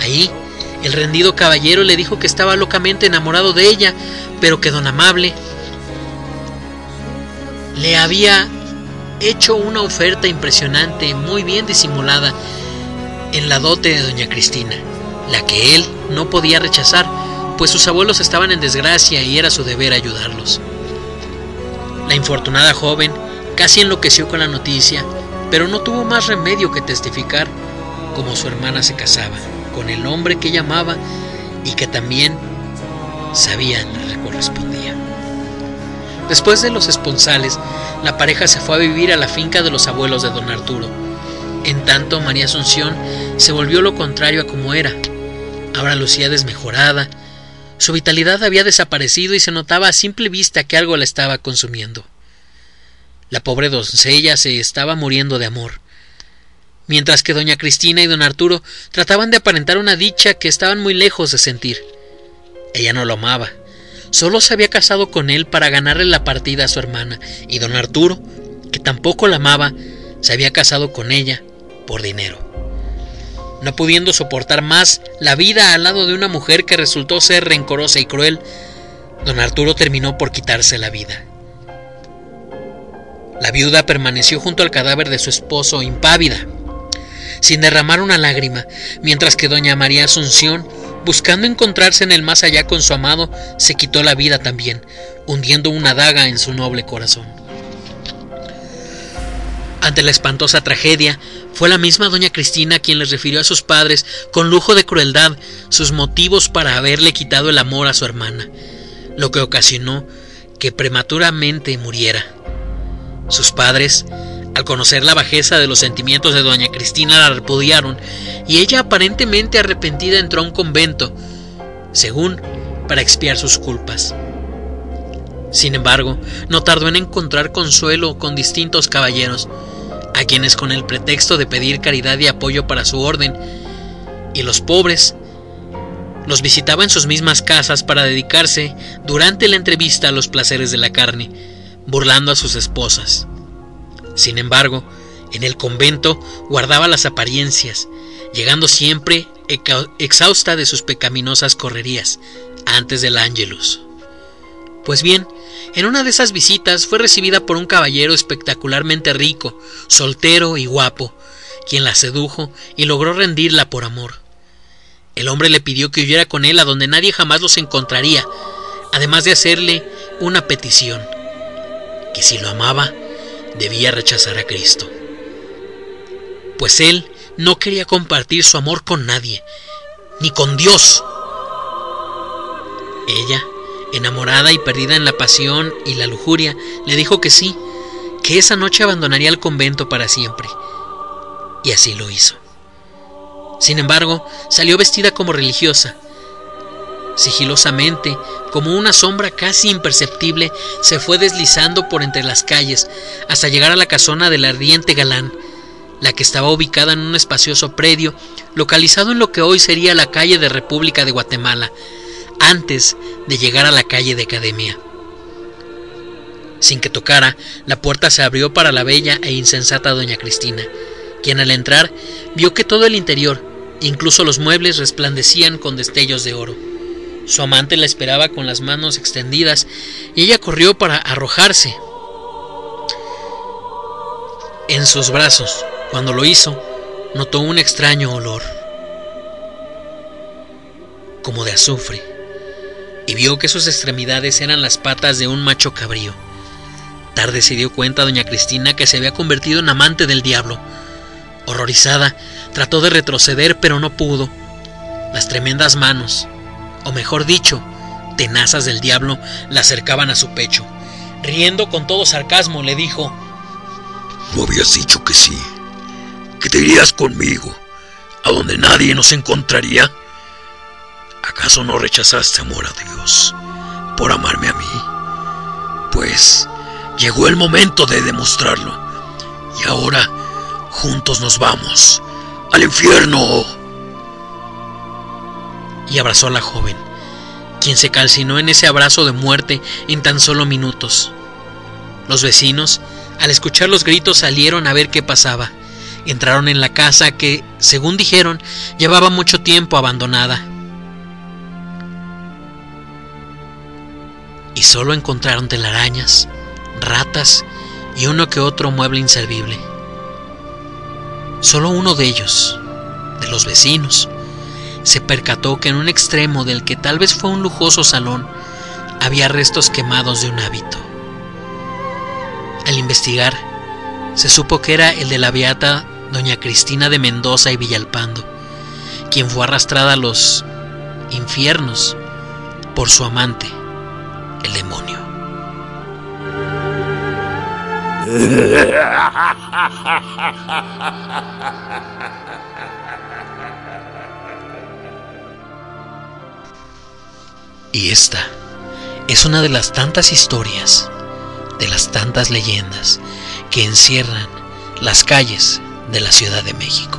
Ahí, el rendido caballero le dijo que estaba locamente enamorado de ella, pero que don Amable le había hecho una oferta impresionante, muy bien disimulada, en la dote de doña Cristina, la que él no podía rechazar, pues sus abuelos estaban en desgracia y era su deber ayudarlos. La infortunada joven Casi enloqueció con la noticia, pero no tuvo más remedio que testificar como su hermana se casaba con el hombre que ella amaba y que también sabía le correspondía. Después de los esponsales, la pareja se fue a vivir a la finca de los abuelos de don Arturo. En tanto, María Asunción se volvió lo contrario a como era. Ahora lucía desmejorada, su vitalidad había desaparecido y se notaba a simple vista que algo la estaba consumiendo. La pobre doncella se estaba muriendo de amor, mientras que doña Cristina y don Arturo trataban de aparentar una dicha que estaban muy lejos de sentir. Ella no lo amaba, solo se había casado con él para ganarle la partida a su hermana, y don Arturo, que tampoco la amaba, se había casado con ella por dinero. No pudiendo soportar más la vida al lado de una mujer que resultó ser rencorosa y cruel, don Arturo terminó por quitarse la vida. La viuda permaneció junto al cadáver de su esposo impávida, sin derramar una lágrima, mientras que doña María Asunción, buscando encontrarse en el más allá con su amado, se quitó la vida también, hundiendo una daga en su noble corazón. Ante la espantosa tragedia, fue la misma doña Cristina quien les refirió a sus padres, con lujo de crueldad, sus motivos para haberle quitado el amor a su hermana, lo que ocasionó que prematuramente muriera. Sus padres, al conocer la bajeza de los sentimientos de doña Cristina, la repudiaron, y ella aparentemente arrepentida entró a un convento, según para expiar sus culpas. Sin embargo, no tardó en encontrar consuelo con distintos caballeros, a quienes con el pretexto de pedir caridad y apoyo para su orden, y los pobres, los visitaba en sus mismas casas para dedicarse durante la entrevista a los placeres de la carne, burlando a sus esposas. Sin embargo, en el convento guardaba las apariencias, llegando siempre exhausta de sus pecaminosas correrías antes del ángelus. Pues bien, en una de esas visitas fue recibida por un caballero espectacularmente rico, soltero y guapo, quien la sedujo y logró rendirla por amor. El hombre le pidió que huyera con él a donde nadie jamás los encontraría, además de hacerle una petición, que si lo amaba, debía rechazar a Cristo. Pues él no quería compartir su amor con nadie, ni con Dios. Ella enamorada y perdida en la pasión y la lujuria, le dijo que sí, que esa noche abandonaría el convento para siempre. Y así lo hizo. Sin embargo, salió vestida como religiosa. Sigilosamente, como una sombra casi imperceptible, se fue deslizando por entre las calles hasta llegar a la casona del ardiente galán, la que estaba ubicada en un espacioso predio localizado en lo que hoy sería la calle de República de Guatemala, antes de llegar a la calle de Academia. Sin que tocara, la puerta se abrió para la bella e insensata doña Cristina, quien al entrar vio que todo el interior, incluso los muebles, resplandecían con destellos de oro. Su amante la esperaba con las manos extendidas y ella corrió para arrojarse en sus brazos. Cuando lo hizo, notó un extraño olor, como de azufre y vio que sus extremidades eran las patas de un macho cabrío. Tarde se dio cuenta doña Cristina que se había convertido en amante del diablo. Horrorizada, trató de retroceder pero no pudo. Las tremendas manos, o mejor dicho, tenazas del diablo, la acercaban a su pecho. Riendo con todo sarcasmo, le dijo, No habías dicho que sí, que te irías conmigo, a donde nadie nos encontraría. ¿Acaso no rechazaste amor a Dios por amarme a mí? Pues llegó el momento de demostrarlo. Y ahora juntos nos vamos al infierno. Y abrazó a la joven, quien se calcinó en ese abrazo de muerte en tan solo minutos. Los vecinos, al escuchar los gritos, salieron a ver qué pasaba. Entraron en la casa que, según dijeron, llevaba mucho tiempo abandonada. y solo encontraron telarañas, ratas y uno que otro mueble inservible. Solo uno de ellos, de los vecinos, se percató que en un extremo del que tal vez fue un lujoso salón había restos quemados de un hábito. Al investigar, se supo que era el de la beata doña Cristina de Mendoza y Villalpando, quien fue arrastrada a los infiernos por su amante, el demonio. Y esta es una de las tantas historias, de las tantas leyendas que encierran las calles de la Ciudad de México.